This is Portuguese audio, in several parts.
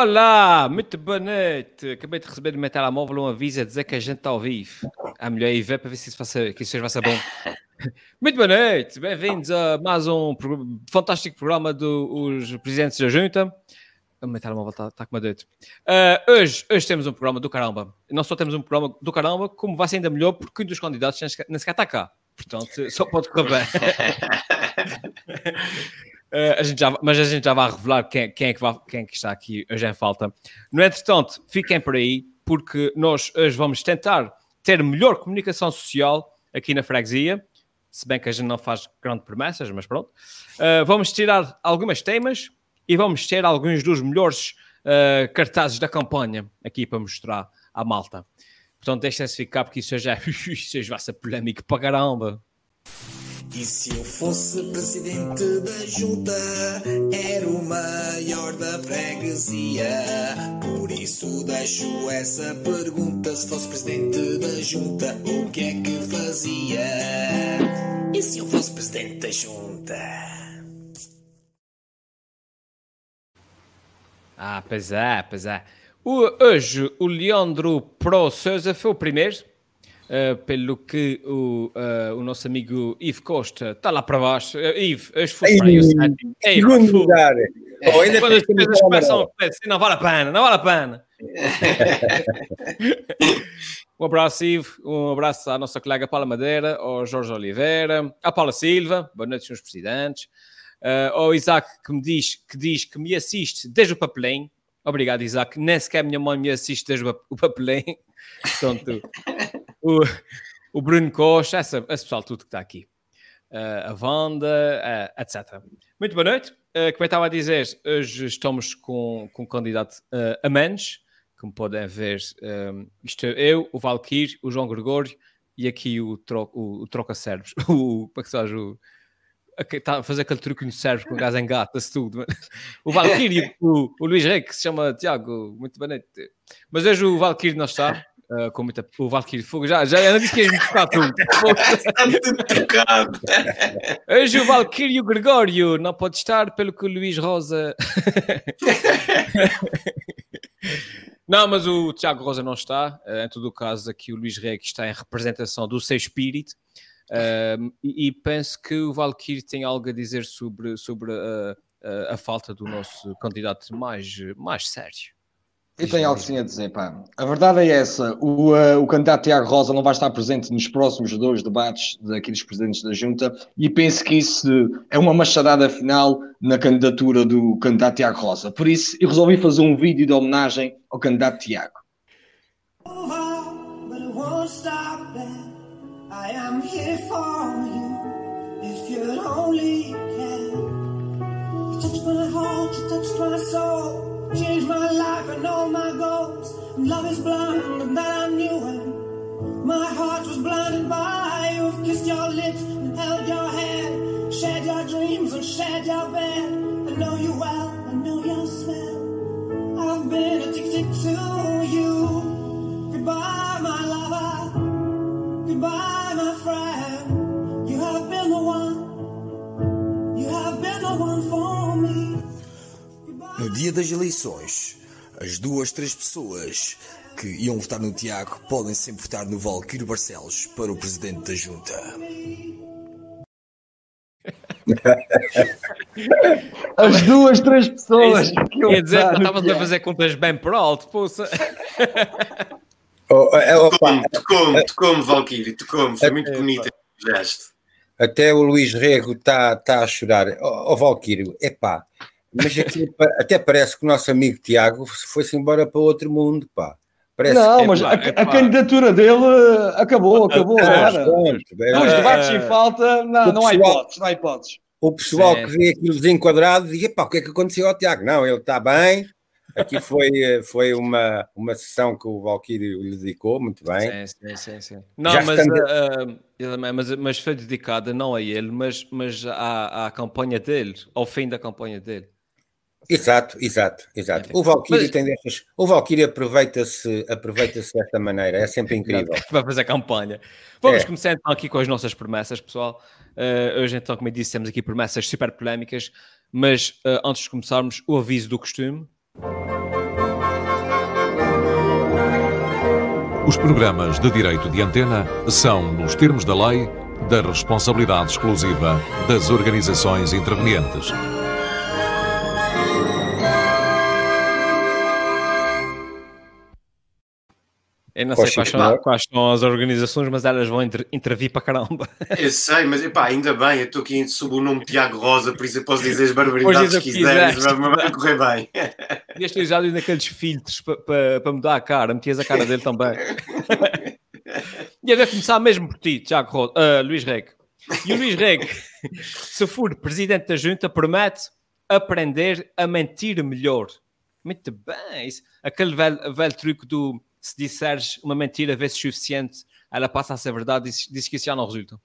Olá, muito boa noite. Acabei de receber do meu telemóvel um aviso a dizer que a gente está ao vivo. É melhor ir ver para ver se isso, faça, que isso vai ser bom. Muito boa noite, bem-vindos a mais um pro... fantástico programa dos Presidentes da Junta. O meu telemóvel está tá com uma doido. Uh, hoje, hoje temos um programa do caramba. Não só temos um programa do caramba, como vai ser ainda melhor porque um dos candidatos nem sequer está cá. Portanto, só pode correr bem. Uh, a gente já, mas a gente já vai revelar quem, quem, é que vai, quem é que está aqui hoje em falta. No entretanto, fiquem por aí, porque nós hoje vamos tentar ter melhor comunicação social aqui na freguesia, se bem que a gente não faz grandes promessas, mas pronto. Uh, vamos tirar algumas temas e vamos ter alguns dos melhores uh, cartazes da campanha aqui para mostrar à malta. Portanto, deixem-se ficar, porque isso já, isso já vai ser polémico para caramba. E se eu fosse presidente da junta, era o maior da freguesia. Por isso deixo essa pergunta: se fosse presidente da junta, o que é que fazia? E se eu fosse presidente da junta? Ah, pois é, pois é. O, hoje o Leandro Pro Souza foi o primeiro Uh, pelo que o, uh, o nosso amigo Ivo Costa está lá para baixo. Uh, Ivo, hoje foi para aí o sétimo. Segundo lugar. Oh, ainda Quando as coisas começam a assim, não vale a pena, não vale a pena. um abraço, Ivo. Um abraço à nossa colega Paula Madeira, ao Jorge Oliveira, à Paula Silva. Boa noite, senhores presidentes. Uh, ao Isaac, que me diz que, diz que me assiste desde o papelinho. Obrigado, Isaac. Nem sequer a minha mãe me assiste desde o papelinho. Portanto, o, o Bruno Costa, essa, esse pessoal tudo que está aqui. Uh, a Wanda, uh, etc. Muito boa noite. Uh, como eu estava a dizer, hoje estamos com, com um candidato uh, a menos, como podem ver, um, isto é eu, o Valkyrie, o João Gregório e aqui o, tro, o, o troca-cérebros, o, como é que se faz, o, está a fazer aquele truque no cérebro com gás em gato, tudo. O Valkyrie o, o Luís Rei, que se chama Tiago, muito boa noite. Mas hoje o Valkyrie não está, uh, com muita. O Valkyrie Fogo já, já não disse que ias me tocar tudo. Está tudo tocado. Hoje o Valkyrie e o Gregório não pode estar, pelo que o Luís Rosa. não, mas o Tiago Rosa não está. Uh, em todo o caso, aqui o Luís Reg está em representação do seu espírito. Uh, e, e, penso que o Valkyrie tem algo a dizer sobre, sobre a, a, a falta do nosso candidato mais, mais sério. Eu tenho algo sim a dizer, pá. A verdade é essa. O, uh, o candidato Tiago Rosa não vai estar presente nos próximos dois debates daqui dos presidentes da Junta e penso que isso é uma machadada final na candidatura do candidato Tiago Rosa. Por isso, eu resolvi fazer um vídeo de homenagem ao candidato Tiago. touched Changed my life and all my goals. And love is blind, and that I knew when my heart was blinded by you. I've kissed your lips and held your hand, shared your dreams and shared your bed. I know you well, I know your smell. I've been addicted to you. Goodbye, my lover. Goodbye, my friend. Dia das eleições, as duas, três pessoas que iam votar no Tiago podem sempre votar no Valquírio Barcelos para o presidente da Junta. As duas, três pessoas. que Quer dizer, estavas a fazer contas bem por alto, poça. Oh, oh, Tocou-me, tocou-me, Valkyrie, tocou-me, foi muito bonito o gesto. Até o Luís Rego está tá a chorar. Ó oh, oh, Valquírio, epá, mas aqui, até parece que o nosso amigo Tiago foi-se embora para outro mundo, pá. Parece não, que... mas a, a, candidatura dele acabou, acabou é, agora. Os debates em falta, não, não há hipóteses, não há hipóteses. O pessoal Sim. que vê aquilo desenquadrado diz, pá, o que é que aconteceu ao Tiago? Não, ele está bem, Aqui foi, foi uma, uma sessão que o Valkyrie lhe dedicou, muito bem. Sim, sim, sim. sim. Não, mas, uh, mas, mas foi dedicada não a ele, mas, mas à, à campanha dele, ao fim da campanha dele. Exato, exato, exato. É. O Valkyrie Mas... tem destas. O Valkyrie aproveita-se aproveita desta maneira, é sempre incrível. Vai fazer campanha. Vamos é. começar então aqui com as nossas promessas, pessoal. Uh, hoje, então, como eu disse, temos aqui promessas super polémicas. Mas uh, antes de começarmos, o aviso do costume. Os programas de direito de antena são, nos termos da lei, da responsabilidade exclusiva das organizações intervenientes. Eu não sei quais são, quais são, as organizações, mas elas vão inter, intervir para caramba. Eu sei, mas epá, ainda bem, eu estou aqui sob o nome Tiago Rosa, por isso eu posso dizer as barbaridades que quiseres, mas vai correr bem. Podias ter usado naqueles filtros para pa, pa mudar a cara, metias a cara dele também. e a começar mesmo por ti, Tiago Rosa, uh, Luís Reg. E o Luís Reg, se for presidente da junta, promete aprender a mentir melhor. Muito bem, isso. aquele velho, velho truque do se disseres uma mentira vezes suficiente, ela passa a ser verdade e diz que isso já não resulta.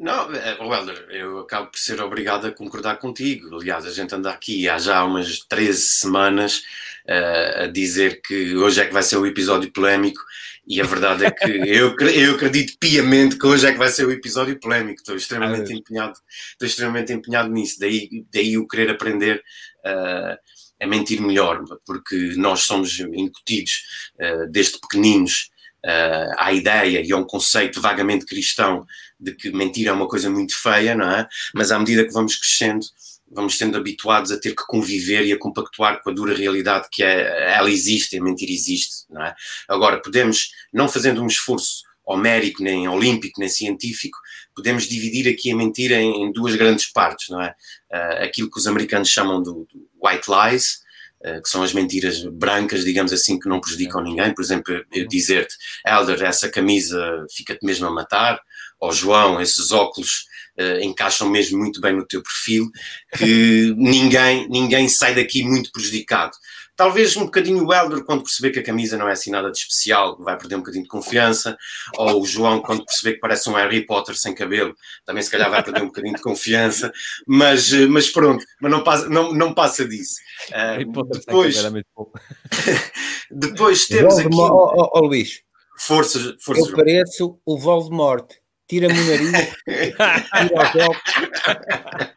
Não, Welder, é, eu acabo por ser obrigado a concordar contigo. Aliás, a gente anda aqui há já umas 13 semanas uh, a dizer que hoje é que vai ser o episódio polémico e a verdade é que eu, eu acredito piamente que hoje é que vai ser o episódio polémico. Estou extremamente empenhado, estou extremamente empenhado nisso. Daí, daí o querer aprender uh, a mentir melhor, porque nós somos incutidos uh, desde pequeninos uh, à ideia e a um conceito vagamente cristão de que mentir é uma coisa muito feia, não é? Mas à medida que vamos crescendo, vamos sendo habituados a ter que conviver e a compactuar com a dura realidade que é, ela existe, a mentir existe, não é? Agora, podemos, não fazendo um esforço homérico, nem olímpico, nem científico, podemos dividir aqui a mentira em, em duas grandes partes, não é? Uh, aquilo que os americanos chamam do, do white lies, uh, que são as mentiras brancas, digamos assim, que não prejudicam ninguém. Por exemplo, eu dizer-te, Elder, essa camisa fica-te mesmo a matar, ou João, esses óculos uh, encaixam mesmo muito bem no teu perfil, que ninguém, ninguém sai daqui muito prejudicado. Talvez um bocadinho o Helder, quando perceber que a camisa não é assim nada de especial, vai perder um bocadinho de confiança. Ou o João, quando perceber que parece um Harry Potter sem cabelo, também se calhar vai perder um bocadinho de confiança. Mas, mas pronto, mas não passa, não, não passa disso. Uh, depois, depois temos aqui. Ó oh, oh, Luís, forças, forças. Eu pareço o Voldemort. Tira-me o nariz, tira os óculos.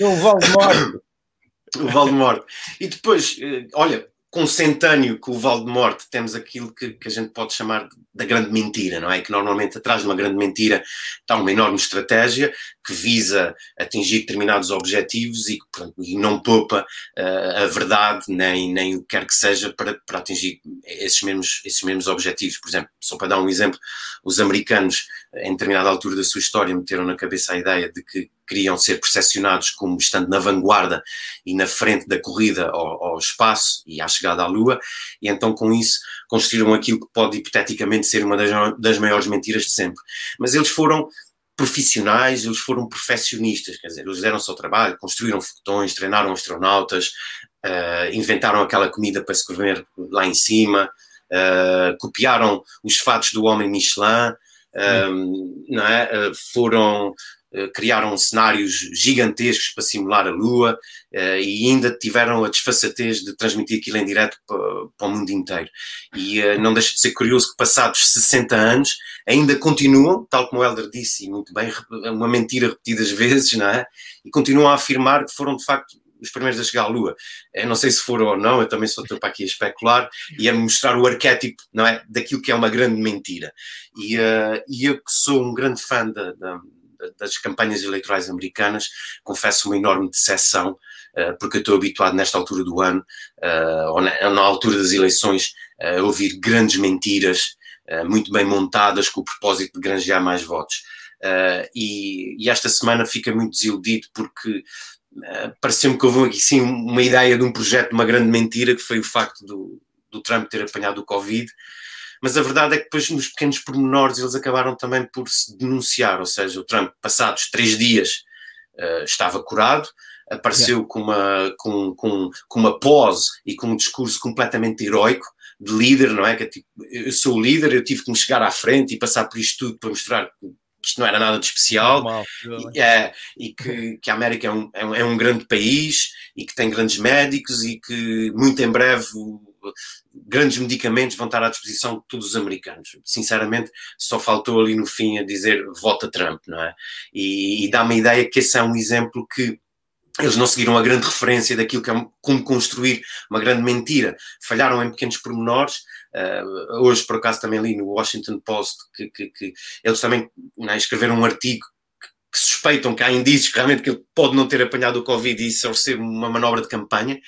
Eu, o Voldemort. O Valdemorte. E depois, eh, olha, com o Valdemorte, temos aquilo que, que, a gente pode chamar da grande mentira, não é? Que normalmente atrás de uma grande mentira está uma enorme estratégia que visa atingir determinados objetivos e, portanto, e não poupa uh, a verdade nem, nem o que quer que seja para, para atingir esses mesmos, esses mesmos objetivos. Por exemplo, só para dar um exemplo, os americanos, em determinada altura da sua história, meteram na cabeça a ideia de que queriam ser percepcionados como estando na vanguarda e na frente da corrida ao, ao, espaço e à chegada à Lua, e então com isso construíram aquilo que pode hipoteticamente ser uma das, das maiores mentiras de sempre. Mas eles foram profissionais, eles foram perfeccionistas, quer dizer, eles deram o seu trabalho, construíram foguetões, treinaram astronautas, uh, inventaram aquela comida para se comer lá em cima, uh, copiaram os fatos do homem Michelin, um, não é? Uh, foram eh, criaram cenários gigantescos para simular a Lua uh, e ainda tiveram a desfaçatez de transmitir aquilo em direto para, o mundo inteiro. E uh, não deixa de ser curioso que passados 60 anos ainda continuam, tal como o Helder disse, e muito bem, uma mentira repetidas vezes, não é? E continuam a afirmar que foram de facto os primeiros a chegar à Lua. Eu não sei se foram ou não, eu também só estou para aqui a especular e a mostrar o arquétipo, não é? Daquilo que é uma grande mentira. E, uh, e eu que sou um grande fã da, da das campanhas eleitorais americanas, confesso uma enorme decepção, uh, porque eu estou habituado nesta altura do ano, uh, ou na, altura das eleições, a ouvir grandes mentiras, muito bem montadas, com o propósito de granjear mais votos. E, e, esta semana fica muito desiludido porque pareceu-me que houve aqui sim uma ideia de um projeto de uma grande mentira, que foi o facto do, do Trump ter apanhado o Covid, mas a verdade é que depois nos pequenos pormenores eles acabaram também por se denunciar, ou seja, o Trump, passados três dias, uh, estava curado, apareceu yeah. com, uma, com, com, com uma pose e com um discurso completamente heróico, de líder, não é? Que é tipo, eu sou o líder, eu tive que me chegar à frente e passar por isto tudo para mostrar que isto não era nada de especial e, é, e que, que a América é um, é um, é um grande país e que tem grandes médicos e que muito em breve grandes medicamentos vão estar à disposição de todos os americanos. Sinceramente, só faltou ali no fim a dizer vota Trump, não é? E, e dá-me a ideia que esse é um exemplo que eles não seguiram a grande referência daquilo que é como construir uma grande mentira. Falharam em pequenos pormenores, Uh, hoje, por acaso, também li no Washington Post que, que, que eles também né, escreveram um artigo que suspeitam que há indícios que realmente que ele pode não ter apanhado o Covid e isso ser uma manobra de campanha.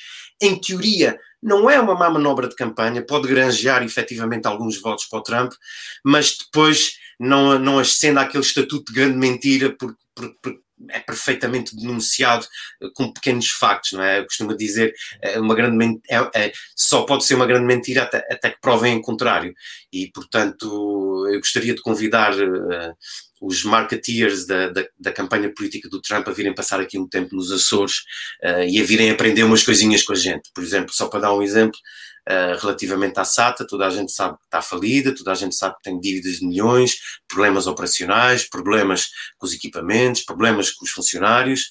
Em teoria, não é uma má manobra de campanha, pode granjear efetivamente alguns votos para o Trump, mas depois não, não ascende àquele estatuto de grande mentira, porque, é perfeitamente denunciado eh, com pequenos factos, não é? Eu costumo dizer é uma grande é, é, só pode ser uma grande mentira até, até que provem o contrário. E, portanto, eu gostaria de convidar uh, os marketeers da, da, da, campanha política do Trump a virem passar aqui um tempo nos Açores uh, e a virem aprender umas coisinhas com a gente. Por exemplo, só para dar um exemplo, uh, relativamente à SATA, toda a gente sabe que está falida, toda a gente sabe que tem dívidas de milhões, problemas operacionais, problemas com os equipamentos, problemas com os funcionários,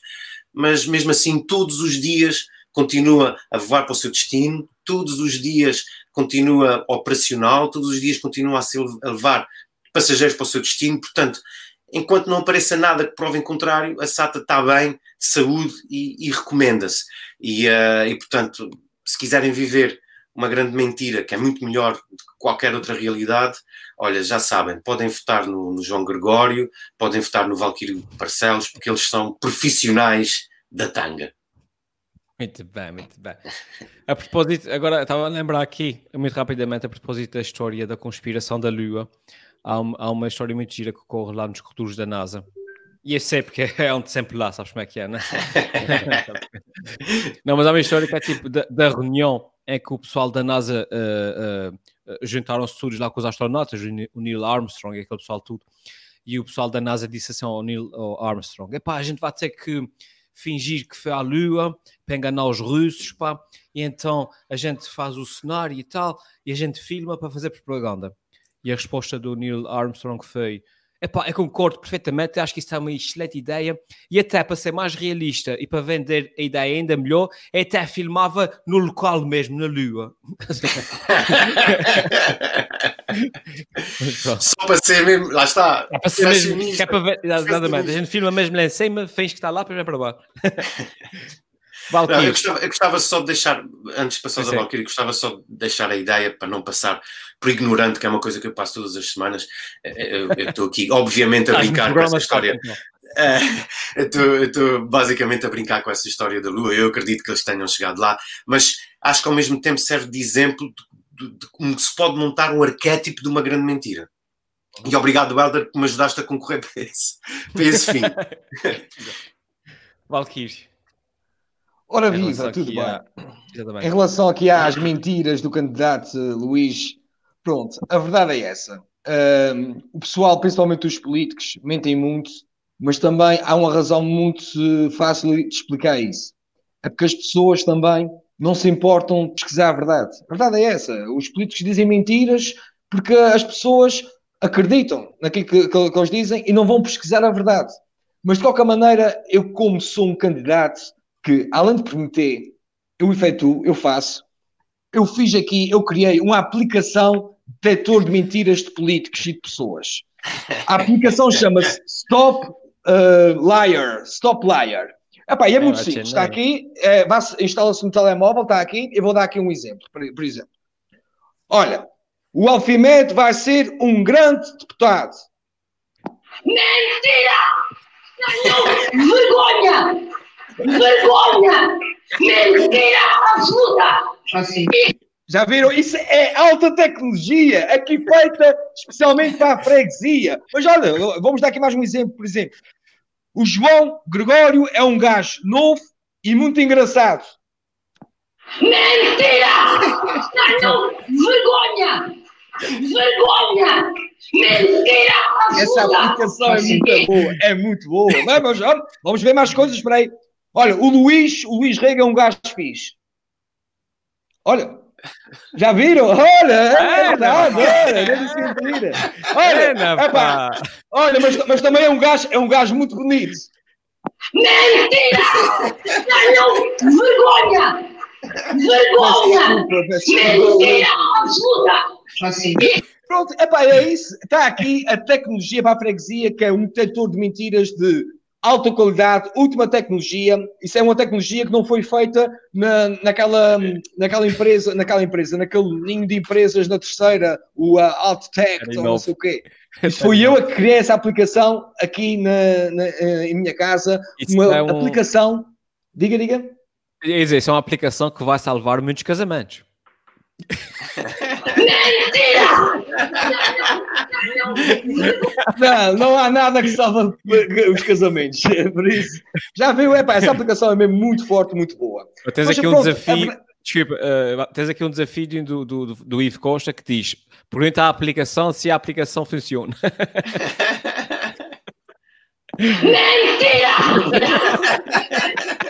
mas mesmo assim, todos os dias continua a voar para o seu destino, todos os dias continua operacional, todos os dias continua a, se, a levar passageiros para o seu destino, portanto, enquanto não apareça nada que prove em contrário, a SATA está bem, de saúde e, e recomenda-se. E, uh, e, portanto, se quiserem viver uma grande mentira, que é muito melhor do que qualquer outra realidade, olha, já sabem, podem votar no, no João Gregório, podem votar no Valquírio Parcelos, porque eles são profissionais da tanga. Muito bem, muito bem. A propósito, agora estava a lembrar aqui, muito rapidamente, a propósito da história da conspiração da Lua há, uma, há uma história muito gira que ocorre lá nos corredores da NASA. E eu sei porque é onde sempre lá, sabes como é que é, né? não? mas há uma história que é tipo da, da reunião em que o pessoal da NASA uh, uh, juntaram-se todos lá com os astronautas, o Neil Armstrong e aquele pessoal tudo, e o pessoal da NASA disse assim ao Neil ao Armstrong: Epá, a gente vai ter que fingir que foi à Lua para enganar os russos, pá, e então a gente faz o cenário e tal, e a gente filma para fazer propaganda. E a resposta do Neil Armstrong foi: Epá, eu concordo perfeitamente, acho que isso é uma excelente ideia. E até para ser mais realista e para vender a ideia ainda melhor, eu até filmava no local mesmo, na Lua. Só para ser mesmo, lá está. É para ser mesmo, é para ver, exatamente. A gente filma mesmo lá em cima, finge que está lá, para para baixo. Não, eu, gostava, eu, gostava, só de deixar, antes de passar a Valkyrie, gostava só de deixar a ideia para não passar por ignorante, que é uma coisa que eu passo todas as semanas. Eh, eh, eu estou aqui, obviamente, a brincar com essa história. Uh, eu estou basicamente a brincar com essa história da Lua. Eu acredito que eles tenham chegado lá, mas acho que ao mesmo tempo serve de exemplo de, de, de como se pode montar um arquétipo de uma grande mentira. E obrigado, Helder, por me ajudaste a concorrer para esse, para esse fim. Valkyrie. Ora viva, tudo bem. A... Em relação aqui às mentiras do candidato Luís, pronto, a verdade é essa. Um, o pessoal, principalmente os políticos, mentem muito, mas também há uma razão muito fácil de explicar isso. É porque as pessoas também não se importam de pesquisar a verdade. A verdade é essa. Os políticos dizem mentiras porque as pessoas acreditam naquilo que, que, que eles dizem e não vão pesquisar a verdade. Mas de qualquer maneira, eu, como sou um candidato, que, além de prometer, eu efetuo, eu faço. Eu fiz aqui, eu criei uma aplicação detector de mentiras de políticos e de pessoas. A aplicação chama-se Stop uh, Liar. Stop Liar. Epá, e é muito simples. Está aqui, é, instala-se no telemóvel, está aqui. Eu vou dar aqui um exemplo. Por, por exemplo, olha, o Alfimed vai ser um grande deputado. Mentira! Não, vergonha! Vergonha! Mentira absoluta! Assim. Já viram? Isso é alta tecnologia, aqui feita especialmente para a freguesia. Mas olha, vamos dar aqui mais um exemplo, por exemplo. O João Gregório é um gajo novo e muito engraçado. Mentira! Não, vergonha! Vergonha! Mentira! Essa aplicação é muito boa, é muito boa. Mas, vamos ver mais coisas, espera aí. Olha, o Luís, o Luís Rega é um gajo fixe. Olha, já viram? Olha, é, é verdade, olha. Olha, epá, olha mas, mas também é um gajo, é um gajo muito bonito. Mentira! Não, vergonha! Vergonha! Mentira absoluta! Pronto, epá, é isso. Está aqui a tecnologia para a freguesia, que é um detector de mentiras de alta qualidade, última tecnologia. Isso é uma tecnologia que não foi feita na, naquela, naquela empresa, naquela empresa, naquele ninho de empresas na terceira, o uh, Alttech, ou não sei o quê. Fui eu a criar essa aplicação aqui na, na em minha casa. Isso uma é um... aplicação. Diga, diga. Isso é uma aplicação que vai salvar muitos casamentos. Não, não há nada que salva os casamentos. Por isso, já viu? Epá, essa aplicação é mesmo muito forte, muito boa. Tens Mas, aqui pronto, um desafio. É... Desculpa, uh, tens aqui um desafio do, do, do, do Ivo Costa que diz: pergunta à aplicação se a aplicação funciona. Mentira!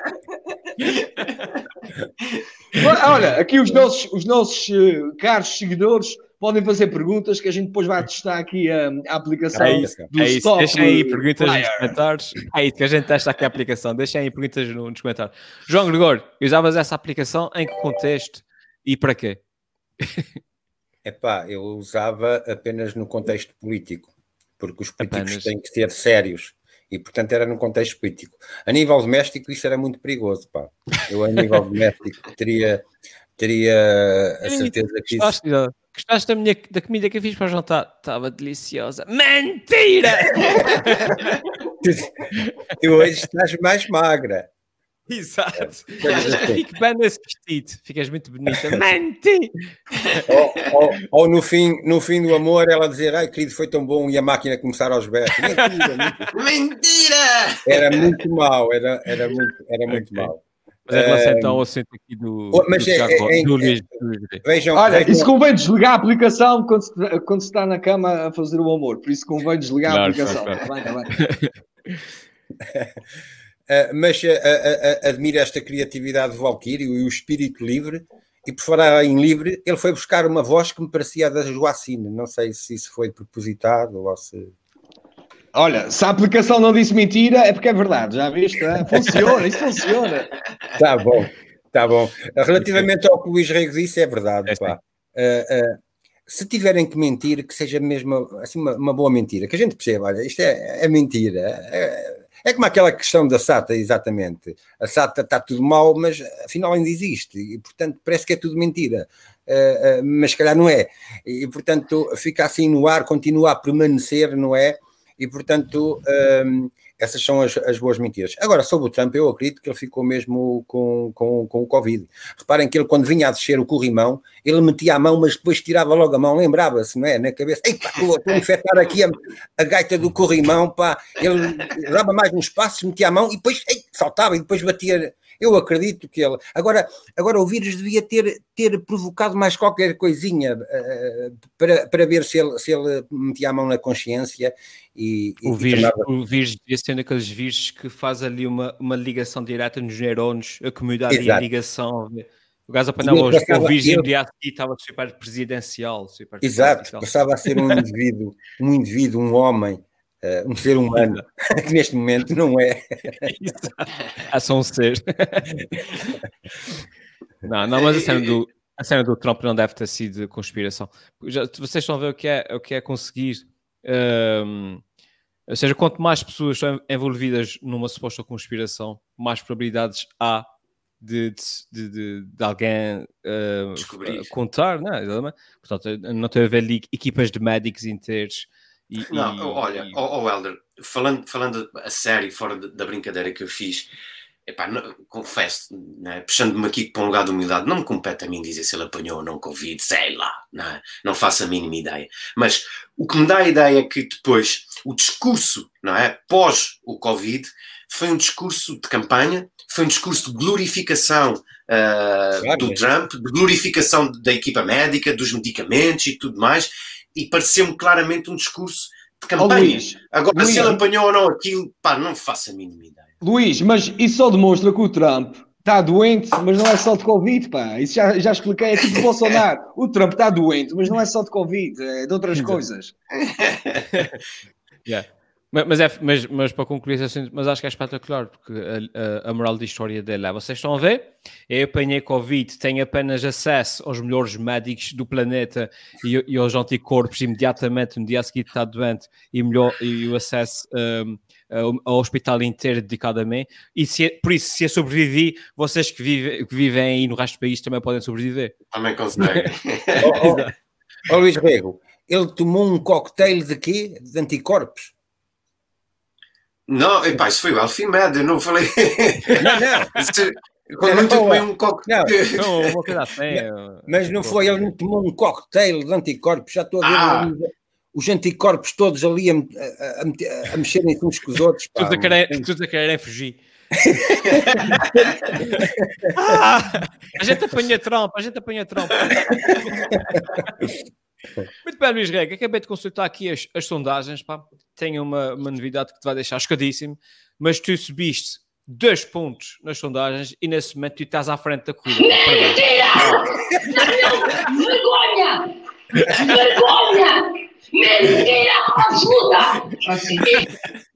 Olha, aqui os nossos, os nossos uh, caros seguidores podem fazer perguntas que a gente depois vai testar aqui a, a aplicação é isso, do é isso. Deixem aí perguntas nos comentários. É isso que a gente testa aqui a aplicação. Deixem aí perguntas nos comentários. João Gregório, usavas essa aplicação em que contexto e para quê? Epá, eu usava apenas no contexto político, porque os políticos apenas. têm que ser sérios e portanto era num contexto político. A nível doméstico isso era muito perigoso, pá. Eu a nível doméstico teria, teria a certeza que isso... Gostaste da, minha, da comida que eu fiz para o jantar? Estava deliciosa. Mentira! tu hoje estás mais magra. Exato. É, fico bem nesse vestido, ficas muito bonita. Mentira! Ou, ou, ou, no, fim, no fim do amor ela dizer, ai querido, foi tão bom e a máquina começar aos berros. Mentira! Mentira! Era muito mal, era, era muito, era muito okay. mal. Mas em relação então ao assento aqui do, mas do, é, é, do, Luís, Vejam, Olha, vejam. isso convém desligar a aplicação quando se, quando se está na cama a fazer o amor, por isso convém desligar claro, a aplicação. Claro, claro. Tá bem, tá bem. Uh, mas uh, uh, admiro esta criatividade do Valkyrie e o espírito livre. E por falar em livre, ele foi buscar uma voz que me parecia a da Joacine. Não sei se isso foi propositado ou se. Olha, se a aplicação não disse mentira, é porque é verdade, já viste? É? Funciona, isso funciona. Tá bom, tá bom. Relativamente ao que o Luís Reis disse, é verdade. É pá. Uh, uh, se tiverem que mentir, que seja mesmo assim, uma, uma boa mentira, que a gente perceba, olha, isto é, é mentira. É, é como aquela questão da SATA, exatamente. A SATA está tudo mal, mas afinal ainda existe, e portanto parece que é tudo mentira. Uh, uh, mas se calhar não é. E portanto fica assim no ar, continua a permanecer, não é? E portanto. Uh, essas são as, as, boas mentiras. Agora, sobre o Trump, eu acredito que ele ficou mesmo com, com, com o Covid. Reparem que ele, quando vinha a descer o corrimão, ele metia a mão, mas depois tirava logo a mão, lembrava-se, não é? Na cabeça, ei pá, estou a infectar aqui a, a, gaita do corrimão, pá. Ele dava mais uns passos, metia a mão e depois ei, saltava e depois batia eu acredito que ele. Agora, agora o vírus devia ter, ter provocado mais qualquer coisinha uh, para, para ver se ele, se ele metia a mão na consciência e. O, e vírus, tornava... o vírus devia ser daqueles vírus que faz ali uma, uma ligação direta nos neurônios, a comunidade e a ligação. O gajo apanhava hoje, o vírus eu... imediato e estava super presidencial. Super Exato, passava a ser um indivíduo, um indivíduo, um homem um ser humano, que neste momento não é. é só um ser. não, não, mas a cena, do, a cena do Trump não deve ter sido conspiração. Já, vocês estão a ver o que é, o que é conseguir. Um, ehm, ou seja, quanto mais pessoas estão envolvidas numa suposta conspiração, mais probabilidades há de, de, de, de alguém uh, contar, não é? Portanto, não tem a ver ali equipas de médicos inteiros e, não, e, olha, e... Oh, oh Helder, falando, falando a sério, fora da brincadeira que eu fiz, epá, não, confesso, né, puxando-me aqui para um lugar de humildade, não me compete a mim dizer se ele apanhou ou não Covid, sei lá, não, é? não faço a mínima ideia. Mas o que me dá a ideia é que depois o discurso, não é, pós o Covid, foi um discurso de campanha, foi um discurso de glorificação uh, do Trump, de glorificação da equipa médica, dos medicamentos e tudo mais, e pareceu-me claramente um discurso de campanha. Oh, Luís, Agora, Luís, se ele apanhou ou não aquilo, pá, não faço a mínima ideia. Luís, mas isso só demonstra que o Trump está doente, mas não é só de Covid, pá. Isso já, já expliquei, é tipo Bolsonaro. O Trump está doente, mas não é só de Covid, é de outras coisas. yeah. Mas, mas, é, mas, mas para concluir assim, mas acho que é espetacular, porque a, a, a, moral de história dele é, vocês estão a ver, eu apanhei Covid, tenho apenas acesso aos melhores médicos do planeta e, e aos anticorpos imediatamente, no dia seguinte está doente, e, melhor, e o acesso um, ao hospital inteiro dedicado a mim, e se, por isso, se eu sobrevivi, vocês que, vive, que vivem aí no resto do país também podem sobreviver. Também conseguem. oh, oh, oh, Luís Rego, ele tomou um cocktail de quê? De anticorpos? Não, epá, isso foi o Alfimed, eu não falei. Não, não. Quando não, tomei um coquetel. Não, não, vou não, mas não foi, ele não tomou um cocktail de anticorpos, já estou a ver ah. os anticorpos todos ali a, a, a, a mexerem uns com os outros. Pá, tudo, a querer, tudo a quererem fugir. ah, a gente apanha trompa, a gente apanha trompa. Muito bem, Luís Rega, acabei de consultar aqui as, as sondagens, pá. Tenho uma, uma novidade que te vai deixar chocadíssimo, mas tu subiste dois pontos nas sondagens e nesse momento tu estás à frente da corrida. Mentira! Vergonha! Vergonha! Mentira absoluta!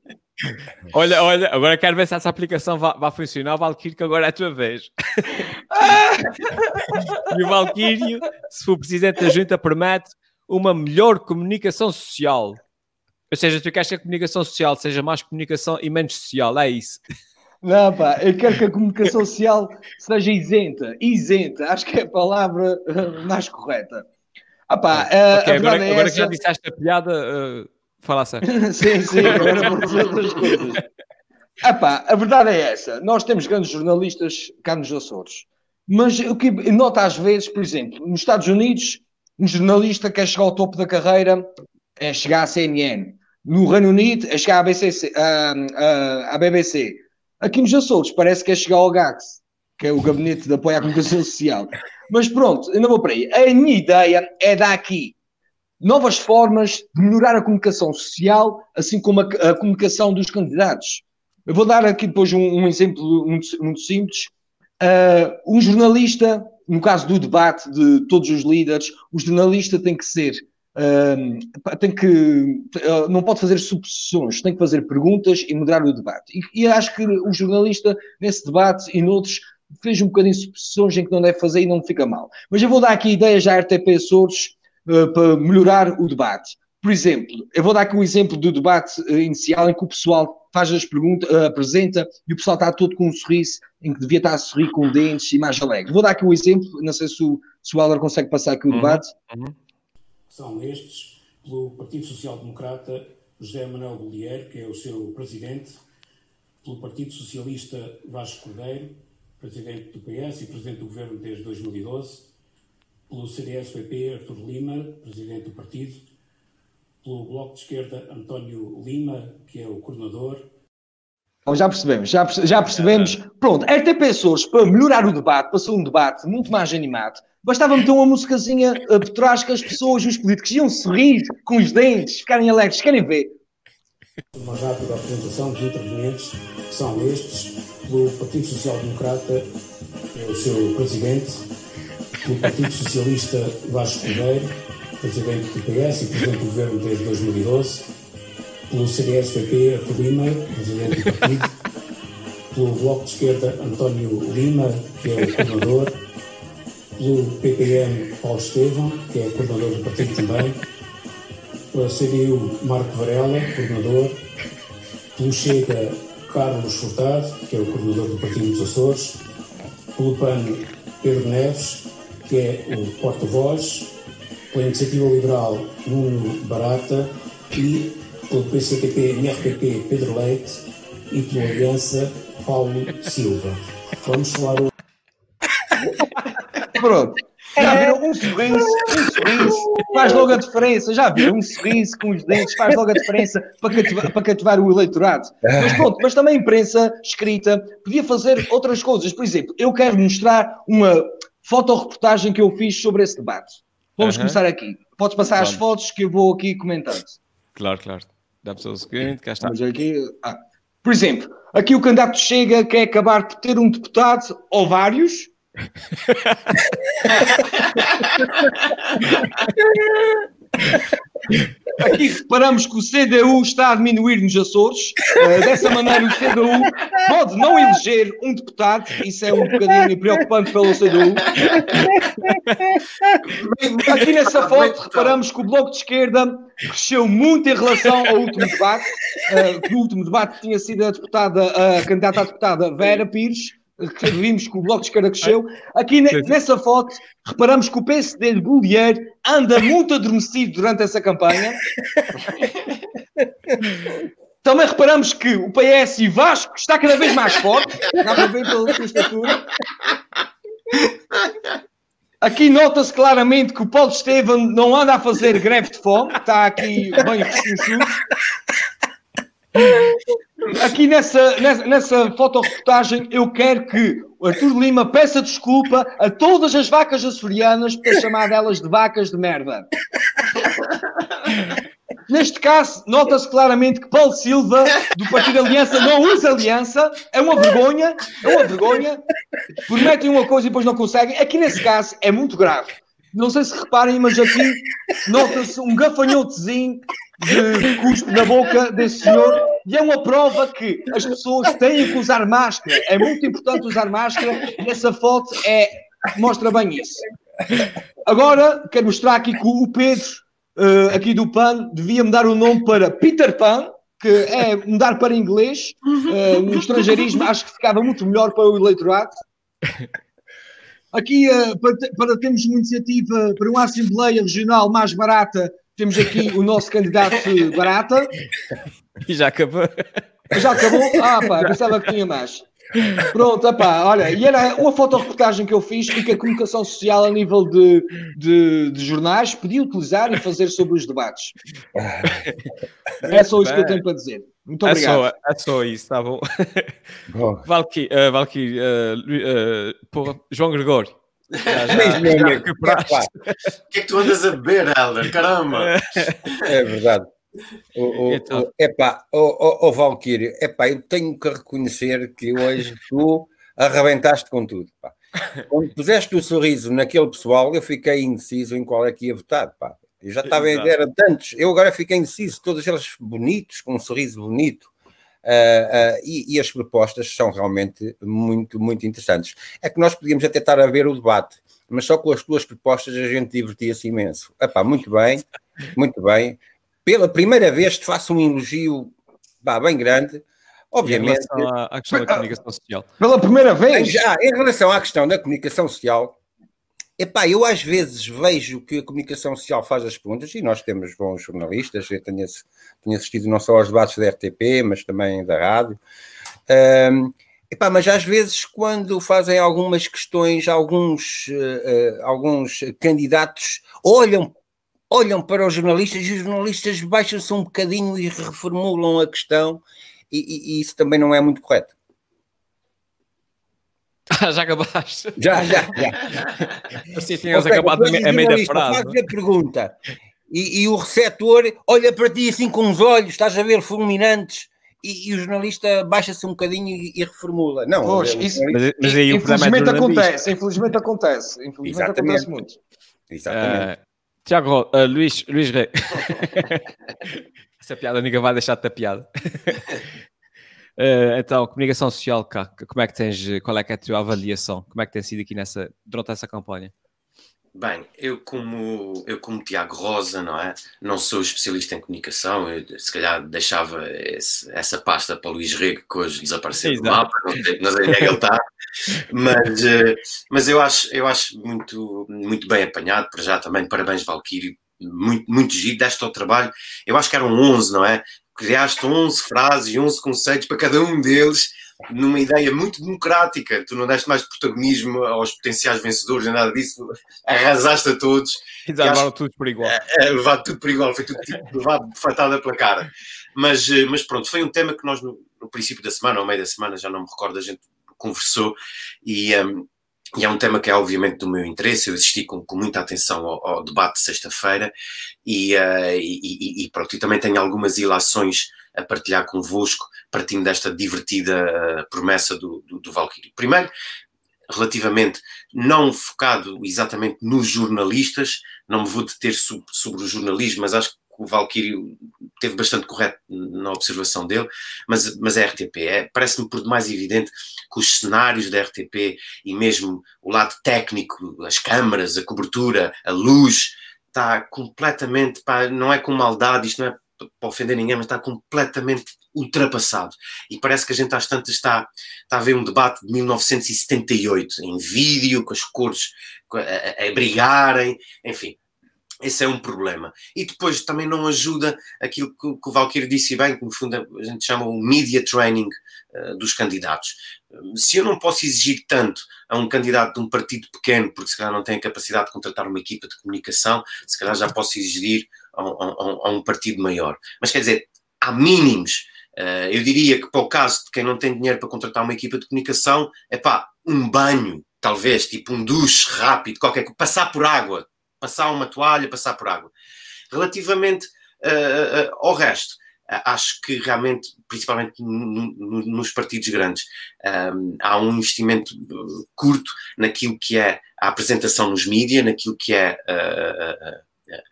Olha, olha, agora quero ver se essa aplicação vai, vai funcionar. Valkyrie, que agora é a tua vez. e o Valkyrie, se for presidente da junta, permite uma melhor comunicação social. Ou seja, tu queres que a comunicação social seja mais comunicação e menos social, é isso? Não, pá, eu quero que a comunicação social seja isenta. Isenta, acho que é a palavra uh, mais correta. Ah, pá, uh, okay, agora, é agora que já disseste a piada, uh, fala sério. sim, sim, vou dizer outras coisas. Ah, pá, a verdade é essa. Nós temos grandes jornalistas cá nos Açores. Mas o que nota às vezes, por exemplo, nos Estados Unidos, um jornalista quer chegar ao topo da carreira, é chegar à CNN. No Reino Unido, é chegar à, BCC, à, à, à BBC. Aqui nos Açores, parece que é chegar ao GAX, que é o Gabinete de Apoio à Comunicação Social. Mas pronto, ainda vou para aí. A minha ideia é dar aqui novas formas de melhorar a comunicação social, assim como a, a comunicação dos candidatos. Eu vou dar aqui depois um, um exemplo muito, muito simples. Uh, um jornalista, no caso do debate de todos os líderes, o jornalista tem que ser, uh, tem que, uh, não pode fazer suposições, tem que fazer perguntas e moderar o debate. E, e, acho que o jornalista, nesse debate e noutros, fez um bocadinho de suposições em que não deve fazer e não fica mal. Mas eu vou dar aqui ideias à RTP Açores para melhorar o debate. Por exemplo, eu vou dar aqui um exemplo do debate inicial em que o pessoal faz as perguntas, uh, apresenta e o pessoal está todo com um sorriso em que devia estar a sorrir com dentes e mais alegre. Vou dar aqui um exemplo, não sei se o, se o Alder consegue passar aqui o uhum, debate. Uhum. São estes, pelo Partido Social Democrata, José Manuel Bollier, que é o seu presidente, pelo Partido Socialista Vasco Cordeiro, presidente do PS e presidente do governo desde 2012, pelo CDS-PP Artur Lima, presidente do partido, pelo Bloco de Esquerda António Lima, que é o coordenador. Então, já percebemos, já, já percebemos. Pronto, RTP Açores, para melhorar o debate, para ser um debate muito mais animado, bastava meter uma musicazinha uh, por trás que as pessoas, os políticos, iam sorrir com os dentes, ficarem alegres, querem ver. Uma rápida apresentação dos intervenientes, que são estes, pelo Partido Social Democrata, é o seu presidente, pelo Partido Socialista Vasco Cordeiro, presidente do PS e presidente do governo desde 2012, pelo CDS-PP Lima, presidente do partido, pelo Bloco de Esquerda António Lima, que é o coordenador, pelo PPM Paulo Estevão, que é coordenador do partido também, pela CDU Marco Varela, coordenador, pelo Chega Carlos Furtado, que é o coordenador do Partido dos Açores, pelo PAN Pedro Neves, que é o porta-voz, pela Iniciativa Liberal Nuno Barata e pelo PCTP MRPP Pedro Leite e pela Aliança Paulo Silva. Vamos falar o. Pronto. Já viram um sorriso, um sorriso faz logo a diferença. Já viram um sorriso com os dentes faz logo a diferença para cativar, para cativar o eleitorado. Mas pronto, mas também a imprensa escrita podia fazer outras coisas. Por exemplo, eu quero mostrar uma fotoreportagem que eu fiz sobre esse debate. Vamos começar aqui. Podes passar Vamos. as fotos que eu vou aqui comentando. Claro, claro. Dá para o seguinte, cá está. Aqui, ah. Por exemplo, aqui o candidato chega, quer acabar por ter um deputado ou vários. aqui reparamos que o CDU está a diminuir nos Açores. Uh, dessa maneira, o CDU pode não eleger um deputado. Isso é um bocadinho preocupante pelo CDU. Aqui nessa foto, reparamos que o Bloco de Esquerda cresceu muito em relação ao último debate. Uh, no último debate tinha sido a deputada, a candidata à deputada Vera Pires vimos que o Bloco de Esquerda cresceu. Aqui nessa foto, reparamos que o PSD de Bolieiro anda muito adormecido durante essa campanha. Também reparamos que o PS e Vasco está cada vez mais forte. Dá para ver pela sua estatura. Aqui nota-se claramente que o Paulo Estevam não anda a fazer greve de fome. Está aqui bem reconhecido. Aqui nessa, nessa, nessa fotoreportagem eu quero que o Arthur Lima peça desculpa a todas as vacas açorianas por ter chamado elas de vacas de merda. Neste caso, nota-se claramente que Paulo Silva, do Partido Aliança, não usa aliança. É uma vergonha. É uma vergonha. Prometem uma coisa e depois não conseguem. Aqui nesse caso é muito grave. Não sei se reparem, mas aqui nota-se um gafanhotezinho de cuspe na boca desse senhor e é uma prova que as pessoas têm que usar máscara. É muito importante usar máscara e essa foto é, mostra bem isso. Agora, quero mostrar aqui que o Pedro, uh, aqui do PAN, devia mudar o nome para Peter Pan, que é mudar para inglês. Uh, no estrangeirismo acho que ficava muito melhor para o eleitorado. Aqui, uh, para, para termos uma iniciativa para uma Assembleia Regional mais barata, temos aqui o nosso candidato barata. E já acabou. Já acabou? Ah, pá, pensava que tinha mais. Pronto, pá, olha, e era uma fotoreportagem que eu fiz e que a comunicação social a nível de, de, de jornais podia utilizar e fazer sobre os debates. É só isso que eu tenho para dizer. Muito obrigado. É só, é só isso, tá bom. bom. Valky, uh, Valky uh, uh, João Gregório. Já, já, já, que O que é que tu andas a beber, Helder? Caramba! É verdade. O, o, então... o, epá, o, o, o Valkyrie, epá, eu tenho que reconhecer que hoje tu arrebentaste com tudo. Pá. Quando puseste o sorriso naquele pessoal, eu fiquei indeciso em qual é que ia votar. Pá. Eu já estava a era tantos, eu agora fiquei indeciso, todos eles bonitos, com um sorriso bonito. Uh, uh, e, e, as propostas são realmente muito, muito interessantes. É que nós podíamos até estar a ver o debate, mas só com as tuas propostas a gente divertia-se imenso. Epá, muito bem, muito bem. Pela primeira vez te faço um elogio bah, bem grande. Obviamente. Em relação à, à questão da comunicação social. Pela primeira vez? Já, em relação à questão da comunicação social, Epá, eu às vezes vejo que a comunicação social faz as perguntas, e nós temos bons jornalistas, eu tenho, tenho assistido não só aos debates da RTP, mas também da rádio. Um, epá, mas às vezes, quando fazem algumas questões, alguns, uh, uh, alguns candidatos olham, olham para os jornalistas e os jornalistas baixam-se um bocadinho e reformulam a questão, e, e, e isso também não é muito correto. Ah, já acabaste? Já, já, já. Assim tinhas acabado a meio da frase. Faz a pergunta e, e, o receptor olha para ti assim com os olhos, estás a ver fulminantes. E, e o jornalista baixa-se um bocadinho e, e reformula. Não, Poxa, isso, mas, mas aí infelizmente acontece, infelizmente acontece, infelizmente Exatamente. acontece muito. Exatamente. Uh, Tiago, uh, Luís, Luís Rei. Essa piada ninguém vai deixar de ter piada. Uh, então, comunicação social, cá, como é que tens, qual é que é a tua avaliação? Como é que tem sido aqui nessa, durante essa campanha? Bem, eu como, eu como Tiago Rosa, não é? Não sou especialista em comunicação, eu se calhar deixava esse, essa pasta para o Luís Rego, que hoje desapareceu Exato. do mapa, não sei, não sei onde é que ele está, mas, uh, mas eu acho, eu acho muito, muito bem apanhado, para já também, parabéns Valquírio, muito, muito giro, deste ao trabalho, eu acho que eram 11, não é? criaste 11 frases e 11 conceitos para cada um deles, numa ideia muito democrática. Tu não deste mais protagonismo aos potenciais vencedores, nem nada disso, arrasaste a todos. E levaram tudo por igual. É, é, levado tudo por igual, foi tudo tipo, levado fatada pela cara. Mas, eh, mas pronto, foi um tema que nós no, no princípio da semana, ou meio da semana, já não me recordo, a gente conversou e, um, e é um tema que é obviamente do meu interesse, eu assisti com, com muita atenção ao, ao debate de sexta-feira e, uh, e, e, pronto, e também tenho algumas ilações a partilhar convosco, partindo desta divertida uh, promessa do, do, do Valkyrie. Primeiro, relativamente não focado exatamente nos jornalistas, não me vou deter sobre, o jornalismo, mas acho que o Valkyrie teve bastante correto na observação dele, mas, mas a RTP é, parece-me por demais evidente que os cenários da RTP e mesmo o lado técnico, as câmaras, a cobertura, a luz, está completamente, pá, não é com maldade, isto não é para ofender ninguém, mas está completamente ultrapassado. E parece que a gente às tantas está, está a ver um debate de 1978, em vídeo, com as cores a, a, brigarem, enfim. Esse é um problema. E depois também não ajuda aquilo que, que o Valkyrie disse bem, que no fundo a gente chama o media training uh, dos candidatos. Se eu não posso exigir tanto a um candidato de um partido pequeno, porque se calhar não tem a capacidade de contratar uma equipa de comunicação, se calhar já posso exigir a, a, a um partido maior. Mas quer dizer, há mínimos. Uh, eu diria que para o caso de quem não tem dinheiro para contratar uma equipa de comunicação, é pá, um banho, talvez, tipo um duche rápido, qualquer coisa, passar por água, passar uma toalha, passar por água. Relativamente uh, uh, ao resto, acho que realmente, principalmente nos partidos grandes, um, há um investimento curto naquilo que é a apresentação nos mídias, naquilo que é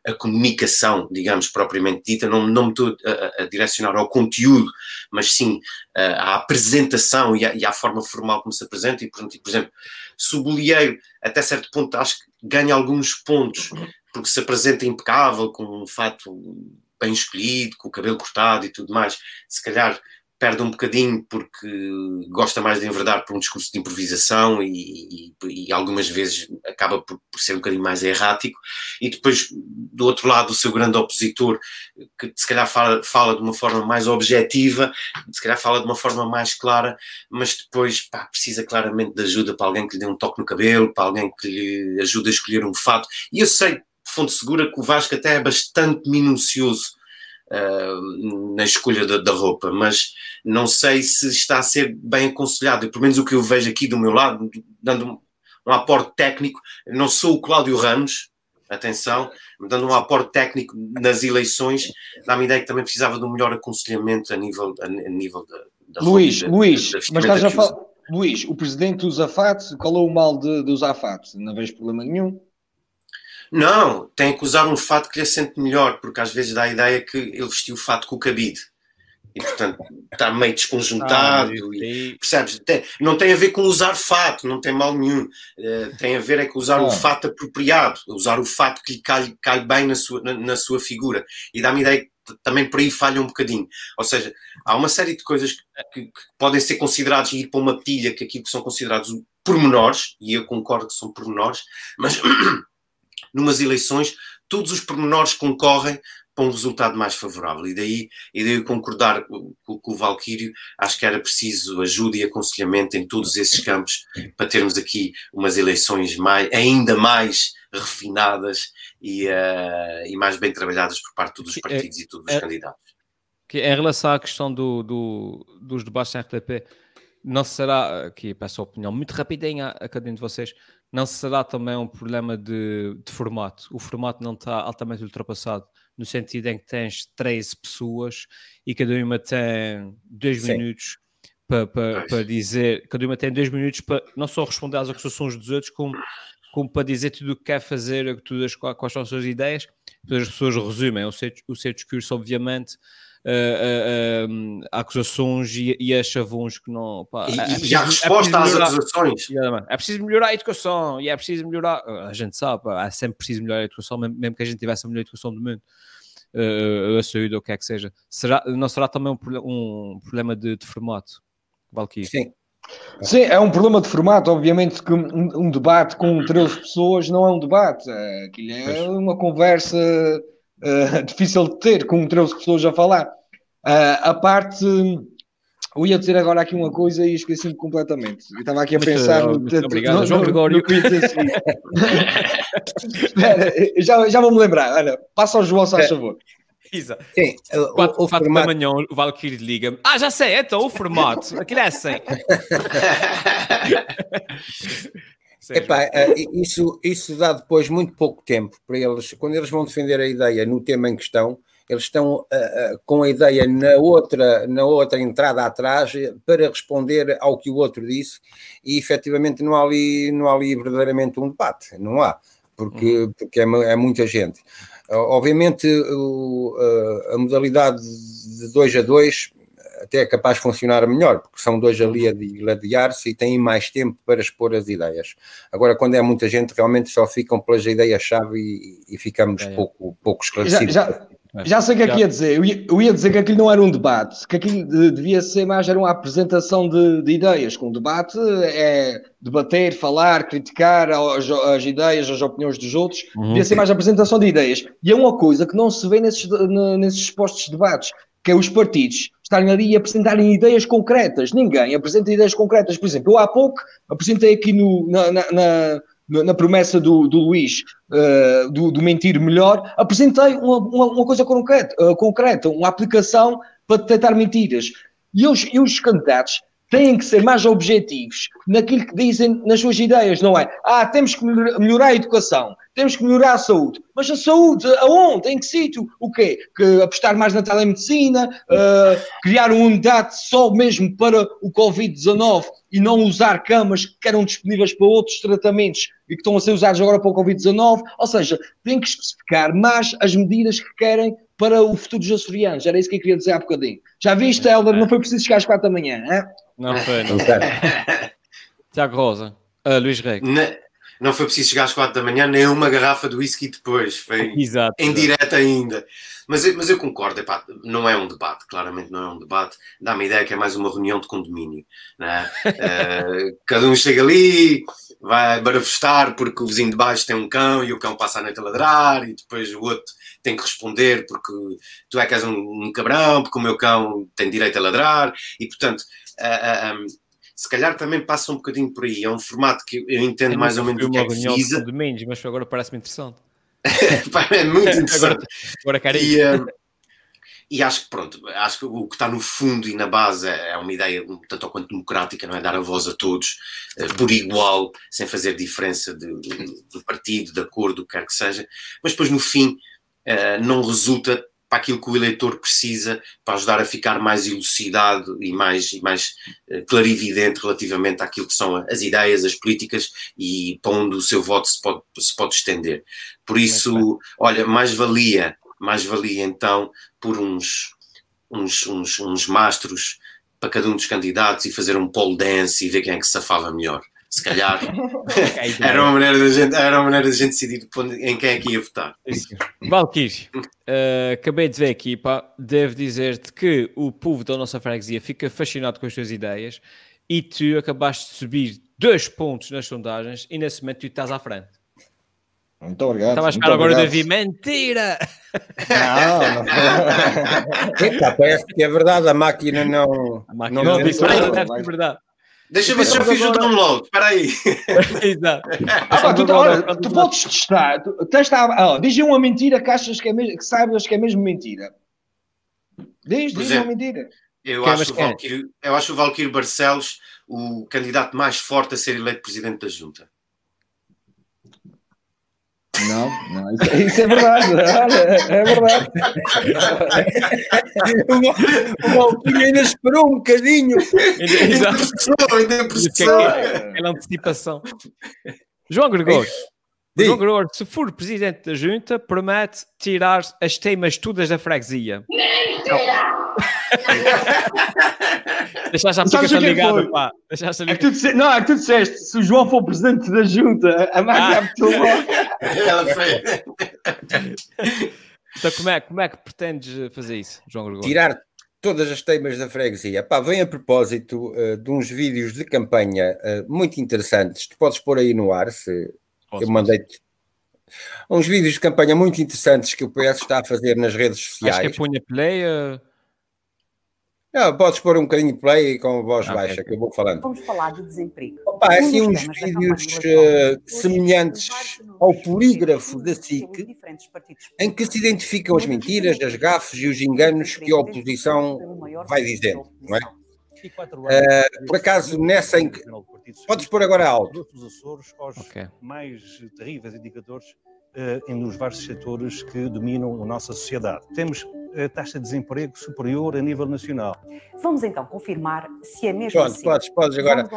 a comunicação, digamos, propriamente dita, não, não me estou a, a, direcionar ao conteúdo, mas sim à apresentação e à, e à, forma formal como se apresenta. E, por, exemplo, se o bolieiro, até certo ponto, acho que ganha alguns pontos, porque se apresenta impecável, com um fato bem escolhido, com o cabelo cortado e tudo mais, se calhar perde um bocadinho porque gosta mais de enverdar por um discurso de improvisação e, e, e algumas vezes acaba por, por, ser um bocadinho mais errático. E depois, do outro lado, o seu grande opositor, que se calhar fala, fala de uma forma mais objetiva, se calhar fala de uma forma mais clara, mas depois pá, precisa claramente de ajuda para alguém que lhe dê um toque no cabelo, para alguém que lhe ajude a escolher um fato. E eu sei, fonte segura, que o Vasco até é bastante minucioso uh, na escolha da, da, roupa, mas não sei se está a ser bem aconselhado. pelo menos o que eu vejo aqui do meu lado, dando um, um aporte técnico, não sou o Cláudio Ramos, atenção, dando um aporte técnico nas eleições, dá-me ideia que também precisava de um melhor aconselhamento a nível, a, nível da, da Luís, roupa, Luís, da, da mas estás a falar. Luís, o presidente usa fato, qual é o mal de, de usar fato? Não vejo problema nenhum. Não, tem que usar um fato que lhe assente melhor, porque às vezes dá a ideia que ele vestiu o fato com o cabide. E portanto está meio desconjuntado. Ah, e, percebes? Tem, não tem a ver com usar fato, não tem mal nenhum. Uh, tem a ver é com usar ah. o fato apropriado, usar o fato que lhe cai, cai bem na sua, na, na sua figura. E dá-me ideia que também por aí falha um bocadinho. Ou seja, há uma série de coisas que, que podem ser consideradas e ir para uma pilha que aqui são considerados pormenores, e eu concordo que são pormenores, mas numas eleições, todos os pormenores concorrem para um resultado mais favorável. E daí, e daí concordar com, com o Valquírio, acho que era preciso ajuda e aconselhamento em todos esses campos para termos aqui umas eleições mais, ainda mais refinadas e, uh, e mais bem trabalhadas por parte de todos os é partidos é, e todos os é, candidatos. Que em relação à questão do, do, dos debates da RTP, não será, aqui peço a opinião muito rapidinha a cada um de vocês, não será também um problema de, de, formato. O formato não está altamente ultrapassado, no sentido em que tens 13 pessoas e cada uma tem 2 minutos para, para, para, dizer, cada uma tem 2 minutos para não só responder às acusações dos outros, como, como para dizer tudo o que quer fazer, tudo as, quais são as suas ideias. Depois as pessoas resumem o seu, o seu discurso, obviamente, uh, uh, acusações e, e a chavões que não. Pá, e, é preciso, e a resposta é às acusações. É preciso melhorar a educação e é preciso melhorar. A gente sabe, é sempre preciso melhorar a educação, mesmo que a gente tivesse a melhor educação do mundo. Uh, a saúde ou o que é que seja. Será, não será também um, um problema de, de formato, Valkyrie? Sim. Sim, é um problema de formato. Obviamente que um, um, debate com 13 pessoas não é um debate. Aquilo é uma conversa uh, difícil de ter, com 13 pessoas a falar. Uh, a parte. Eu ia dizer agora aqui uma coisa e esqueci-me completamente. Eu estava aqui a pensar. Muito, muito obrigado, no, João Gregório. Espera, já, já vou-me lembrar. Olha, passa ao João, se faz favor. Exato. Sim, o, quatro, o, o formato... da manhã o Valkyrie liga-me. Ah, já sei, então o formato. Aquilo é assim. Epá, eh, isso, isso dá depois muito pouco tempo para eles, quando eles vão defender a ideia no tema em questão, eles estão uh, uh, com a ideia na outra, na outra entrada atrás para responder ao que o outro disse e efetivamente não há ali, não há ali verdadeiramente um debate, não há. porque, porque é, é muita gente. Obviamente, o, a, a modalidade de 2 a 2 até é capaz de funcionar melhor, porque são dois ali a gladiar-se e têm mais tempo para expor as ideias. Agora, quando é muita gente, realmente só ficam pelas ideias-chave e, e, ficamos é, é. pouco, pouco esclarecidos. Já, já, já sei o que é que ia dizer. Eu ia, eu ia, dizer que aquilo não era um debate, que aquilo devia ser mais era uma apresentação de, de ideias. Com um debate é debater, falar, criticar as, as, ideias, as opiniões dos outros. Uhum. Devia ser mais apresentação de ideias. E é uma coisa que não se vê nesses, nesses expostos debates, que é os partidos estarem ali e apresentarem ideias concretas. Ninguém apresenta ideias concretas. Por exemplo, eu há pouco apresentei aqui no, na, na, na na promessa do, do Luís uh, do, do, mentir melhor, apresentei uma, uma, uma coisa concreta, uh, concreta, uma aplicação para detectar mentiras. E os, e os candidatos têm que ser mais objetivos naquilo que dizem nas suas ideias, não é? Ah, temos que melhorar a educação, temos que melhorar a saúde. Mas a saúde, aonde? Em que sítio? O quê? Que apostar mais na telemedicina, uh, criar uma unidade só mesmo para o Covid-19 e não usar camas que eram disponíveis para outros tratamentos e que estão a ser usados agora para o Covid-19. Ou seja, tem que especificar mais as medidas que querem para o futuro dos açorianos. Era isso que eu queria dizer há bocadinho. Já viste, Helder? Não foi preciso chegar às quatro da manhã, hein? Não foi, não foi. Tiago Rosa, uh, Luís Rei. Não foi preciso chegar às quatro da manhã, nem uma garrafa de whisky depois. Foi Exato, em direto ainda. Mas, mas eu concordo, epá, não é um debate, claramente não é um debate. Dá-me a ideia que é mais uma reunião de condomínio. Né? uh, cada um chega ali, vai barafustar porque o vizinho de baixo tem um cão e o cão passa a noite a ladrar e depois o outro tem que responder porque tu é que és um, um cabrão, porque o meu cão tem direito a ladrar e portanto. Uh, um, se calhar também passa um bocadinho por aí. É um formato que eu entendo mais ou menos o que é que visa. De Mendes, mas agora parece-me interessante. é muito interessante. agora, agora e, uh, e acho que pronto, acho que o que está no fundo e na base é uma ideia tanto ou quanto democrática, não é? Dar a voz a todos uh, por igual, sem fazer diferença de, de, do partido, da cor, do que quer que seja, mas depois no fim uh, não resulta para aquilo que o eleitor precisa para ajudar a ficar mais elucidado e mais, e mais uh, clarividente relativamente àquilo que são as ideias, as políticas e para onde o seu voto se pode, se pode estender. Por isso, olha, mais valia, mais valia então por uns, uns, uns, uns mastros para cada um dos candidatos e fazer um pole dance e ver quem é que se safava melhor se calhar era, uma maneira da gente, era uma maneira da gente decidir em quem é que ia votar. Valkyrie, uh, acabei de ver aqui, pá, devo dizer-te que o povo da nossa freguesia fica fascinado com as tuas ideias e tu acabaste de subir dois pontos nas sondagens e nesse momento tu estás à frente. Muito obrigado. Estava a esperar agora obrigado. Davi, mentira! Não, não. Eita, parece que é verdade, a máquina não. A máquina não, não disse nada, deve ser verdade. Deixa eu ver se já fiz o download. Espera aí. Exato. Ah, tu, olha, tu podes testar. Tu, testa, ah, diz uma mentira que achas que, é mesmo, que sabes que é mesmo mentira. Diz, diz uma mentira. Eu acho, o Valquírio, eu acho o Valquírio Barcelos o candidato mais forte a ser eleito presidente da Junta. Não, não isso, isso, é verdade, é verdade. o Valkyrie ainda esperou um bocadinho. Ainda processou, ainda processou. Aquela antecipação. João Gregório. João Gregório, se for presidente da junta, promete tirar as temas todas da freguesia. Mentira! Deixaste a aplicação é ligada, pá. Deixaste é que tu Não, é que tu disseste, se o João for presidente da junta, a máquina ah. Ela foi. Então como é, como é que pretendes fazer isso, João Gregório? Tirar todas as temas da freguesia. Pá, vem a propósito uh, de uns vídeos de campanha uh, muito interessantes. Tu podes pôr aí no ar, se Posso, eu mandei-te uns vídeos de campanha muito interessantes que o PS está a fazer nas redes sociais. Acho que é punha play. Uh... Não, podes pôr um bocadinho de play com voz ah, baixa, que eu vou falando. Vamos falar de desemprego. Opa, é assim uns vídeos uh, semelhantes ao polígrafo da SIC, em que se identificam as mentiras, as gafes e os enganos que a oposição vai dizendo, não é? Uh, por acaso, nessa em que... Podes pôr agora alto. Dos Açores aos okay. mais terríveis indicadores uh, nos vários setores que dominam a nossa sociedade. Temos a taxa de desemprego superior a nível nacional. Vamos então confirmar se é mesmo Pronto, assim. Podes, podes agora.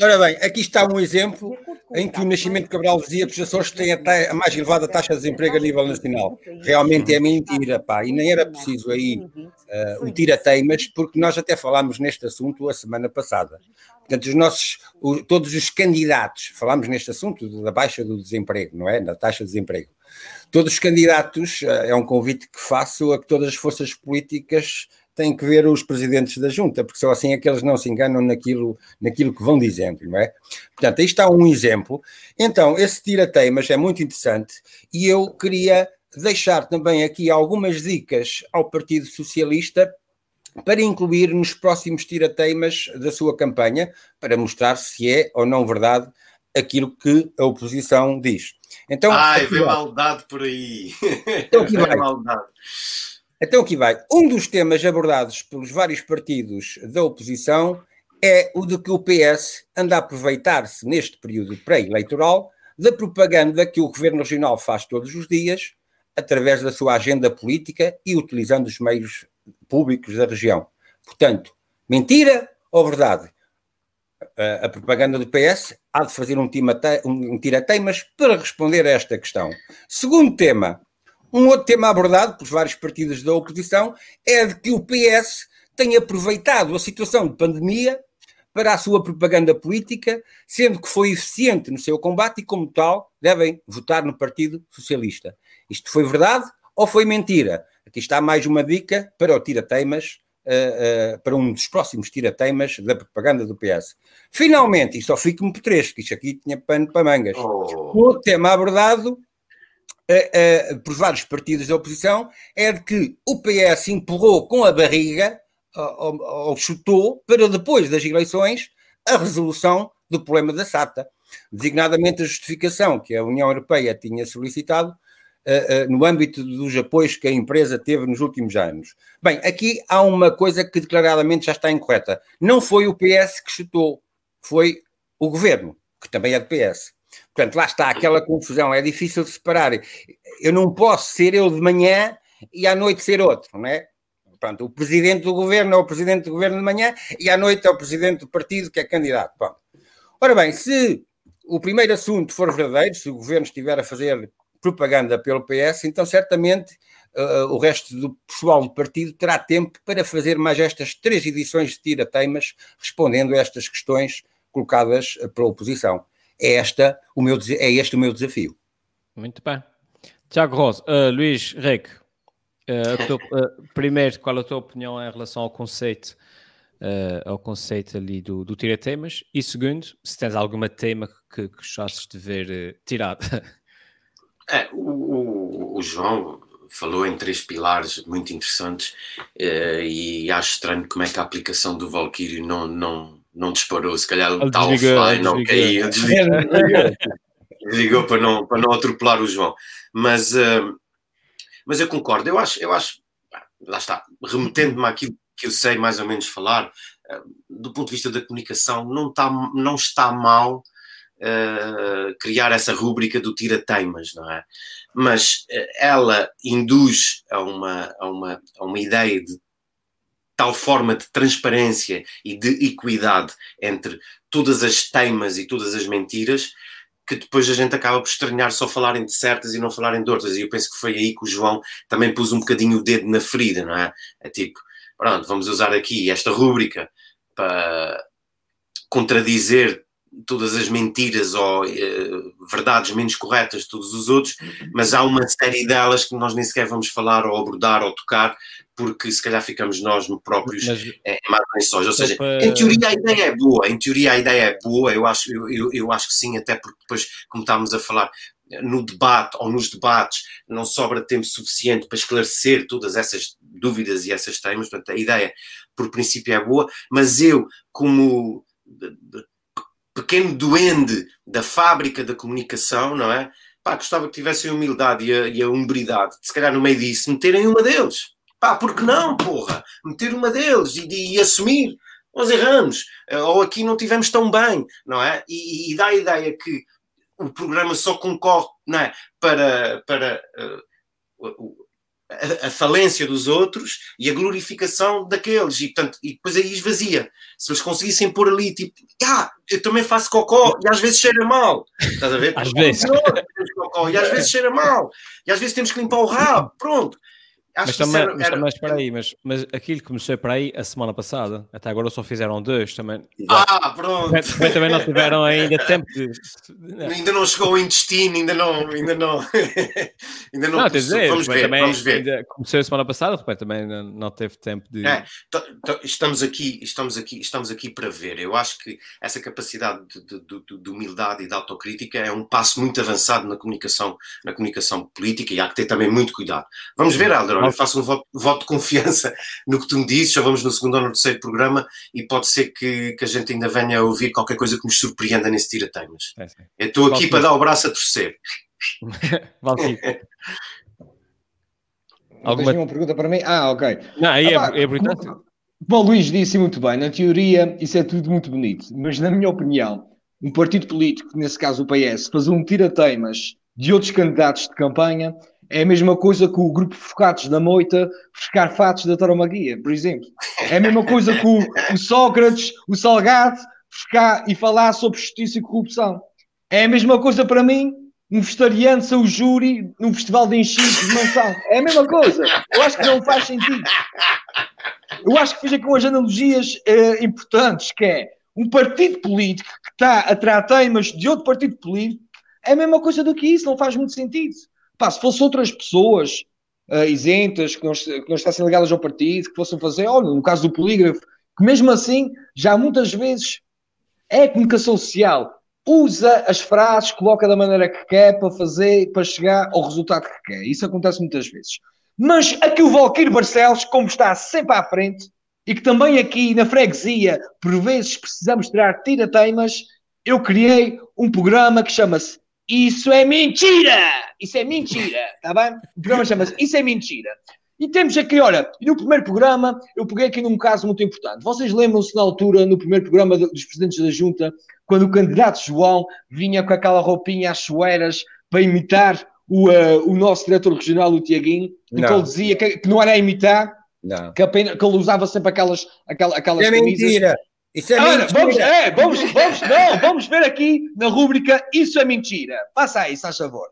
Ora bem, aqui está um exemplo em que o Nascimento Cabral dizia que os Açores têm a, a, mais elevada taxa de desemprego a nível nacional. Realmente é mentira, pá, e nem era preciso aí uh, o tira-teimas, porque nós até falámos neste assunto a semana passada. Portanto, os nossos, o, todos os candidatos, falámos neste assunto da baixa do desemprego, não é? Da taxa de desemprego. Todos os candidatos, uh, é um convite que faço a que todas as forças políticas têm que ver os presidentes da junta, porque só assim é que eles não se enganam naquilo, naquilo que vão dizendo, não é? Portanto, aí está um exemplo. Então, esse tira-teimas é muito interessante e eu queria deixar também aqui algumas dicas ao Partido Socialista para incluir nos próximos tira-teimas da sua campanha, para mostrar se é ou não verdade aquilo que a oposição diz. Então, Ai, vem maldade por aí. Então aqui vai. maldade. Então aqui vai. Um dos temas abordados pelos vários partidos da oposição é o de que o PS anda a aproveitar-se neste período pré-eleitoral da propaganda que o Governo Regional faz todos os dias, através da sua agenda política e utilizando os meios públicos da região. Portanto, mentira ou verdade? A, propaganda do PS há de fazer um, um tira-teimas para responder a esta questão. Segundo tema, um outro tema abordado por vários partidos da oposição é de que o PS tem aproveitado a situação de pandemia para a sua propaganda política, sendo que foi eficiente no seu combate e, como tal, devem votar no Partido Socialista. Isto foi verdade ou foi mentira? Aqui está mais uma dica para o tira-teimas, uh, uh, para um dos próximos tira-teimas da propaganda do PS. Finalmente, e só fico-me por três, que isto aqui tinha pano para mangas. Oh. O tema abordado uh, por vários partidos da oposição é de que o PS empurrou com a barriga, ou, ou chutou, para depois das eleições, a resolução do problema da SATA, designadamente a justificação que a União Europeia tinha solicitado uh, no âmbito dos apoios que a empresa teve nos últimos anos. Bem, aqui há uma coisa que declaradamente já está incorreta. Não foi o PS que chutou, foi o governo, que também é do PS. Portanto, lá está aquela confusão, é difícil de separar. Eu não posso ser eu de manhã e à noite ser outro, não é? Pronto, o presidente do governo é o presidente do governo de manhã e à noite é o presidente do partido que é candidato. Pronto. Ora bem, se o primeiro assunto for verdadeiro, se o governo estiver a fazer propaganda pelo PS, então certamente uh, o resto do pessoal do partido terá tempo para fazer mais estas três edições de tira-teimas, respondendo a estas questões colocadas pela oposição é, esta o meu, é este o meu desafio. Muito bem. Tiago Rosa, uh, Luís Reque, uh, uh, primeiro, qual a tua opinião em relação ao conceito, ao conceito ali do, do tira-temas? E segundo, se tens alguma tema que gostasses de ver tirado? É, o, o, o, João falou em três pilares muito interessantes e acho estranho como é que a aplicação do Valkyrie não, não, não disparou, se calhar o tal offline não caiu, desligou, desligou para, não, para não atropelar o João. Mas, uh, mas eu concordo, eu acho, eu acho, lá está, remetendo-me àquilo que eu sei mais ou menos falar, uh, do ponto de vista da comunicação, não está, não está mal uh, criar essa rúbrica do tira-teimas, não é? Mas ela induz a uma, a, uma, a uma ideia de tal forma de transparência e de equidade entre todas as teimas e todas as mentiras que depois a gente acaba por estranhar só falarem de certas e não falarem de outras. E eu penso que foi aí que o João também pôs um bocadinho o dedo na ferida, não é? É tipo, pronto, vamos usar aqui esta rúbrica para contradizer todas as mentiras ou uh, verdades menos corretas de todos os outros, mas há uma série delas que nós nem sequer vamos falar ou abordar ou tocar, porque se calhar ficamos nós próprios mas, é, mais Ou seja, para... em teoria a ideia é boa, em teoria a ideia é boa, eu acho, eu, eu, eu acho que sim, até porque depois, como estávamos a falar, no debate ou nos debates não sobra tempo suficiente para esclarecer todas essas dúvidas e essas temas, portanto a ideia por princípio é boa, mas eu como pequeno duende da fábrica da comunicação, não é? Pá, gostava que tivessem a humildade e a, e a umbridade de, se calhar, no meio disso, meterem uma deles. Pá, porque não, porra? Meter uma deles e, e, e assumir. Nós erramos. Eh, ou aqui não tivemos tão bem, não é? E, e dá a ideia que o programa só concorre não é? para, para uh, a, a, falência dos outros e a glorificação daqueles, e, portanto, e depois aí esvazia. Se eles conseguissem pôr ali, tipo, ah, eu também faço cocó e às vezes cheira mal, estás a ver? Às vezes. Cocó, e às vezes cheira mal, e às vezes temos que limpar o rabo, pronto. Acho mas também, era, mas também espera aí, mas, mas aquilo começou para aí a semana passada, até agora só fizeram dois também. Ah, pronto! Também, também não tiveram ainda tempo de. Ainda não chegou o intestino, ainda não. Ainda não, ainda não, não dizer, vamos, ver, também, vamos ver. Começou a semana passada, repente, também não teve tempo de. É, estamos, aqui, estamos, aqui, estamos aqui para ver. Eu acho que essa capacidade de, de, de, de humildade e de autocrítica é um passo muito avançado na comunicação, na comunicação política e há que ter também muito cuidado. Vamos ver, Alder eu faço um voto, voto, de confiança no que tu me dizes, já vamos no segundo ou no terceiro programa e pode ser que, que a gente ainda venha a ouvir qualquer coisa que nos surpreenda nesse tira-teimas. É, eu estou aqui para dar o braço a torcer. Alguma uma pergunta para mim? Ah, ok. Não, aí ah, é, é. Bom, Luís disse muito bem, na teoria isso é tudo muito bonito, mas na minha opinião, um partido político, nesse caso o PS, fazer um tira-teimas de outros candidatos de campanha é a mesma coisa que o grupo Focados da Moita frescar fatos da Tauromaguia, por exemplo. É a mesma coisa que o, o Sócrates, o Salgado, frescar e falar sobre justiça e corrupção. É a mesma coisa para mim um vegetariano ser o júri num festival de enchidos de mansão. É a mesma coisa. Eu acho que não faz sentido. Eu acho que fiz aqui umas analogias uh, importantes, que é um partido político que está a tratar temas de outro partido político é a mesma coisa do que isso, não faz muito sentido. Pá, se fossem outras pessoas uh, isentas, que não, que não estassem ligadas ao partido, que fossem fazer, olha, no caso do polígrafo, que mesmo assim, já muitas vezes é comunicação social, usa as frases, coloca da maneira que quer para fazer, para chegar ao resultado que quer. Isso acontece muitas vezes. Mas aqui o Valquírio Barcelos, como está sempre à frente, e que também aqui na freguesia, por vezes precisamos tirar tira-teimas, eu criei um programa que chama-se isso é mentira! Isso é mentira, tá bem? O programa chama-se Isso é mentira. E temos aqui, olha, no primeiro programa, eu peguei aqui num caso muito importante. Vocês lembram-se na altura, no primeiro programa dos presidentes da Junta, quando o candidato João vinha com aquela roupinha às chueiras para imitar o, uh, o nosso diretor regional, o Tiaguinho, e que ele dizia que, que, não era a imitar, não. Que, apenas, que ele usava sempre aquelas, aquelas, aquelas é camisas. mentira! Isso é Agora, mentira. Vamos, é, vamos, vamos, não, vamos ver aqui na rúbrica Isso é Mentira. Passa aí, se faz favor.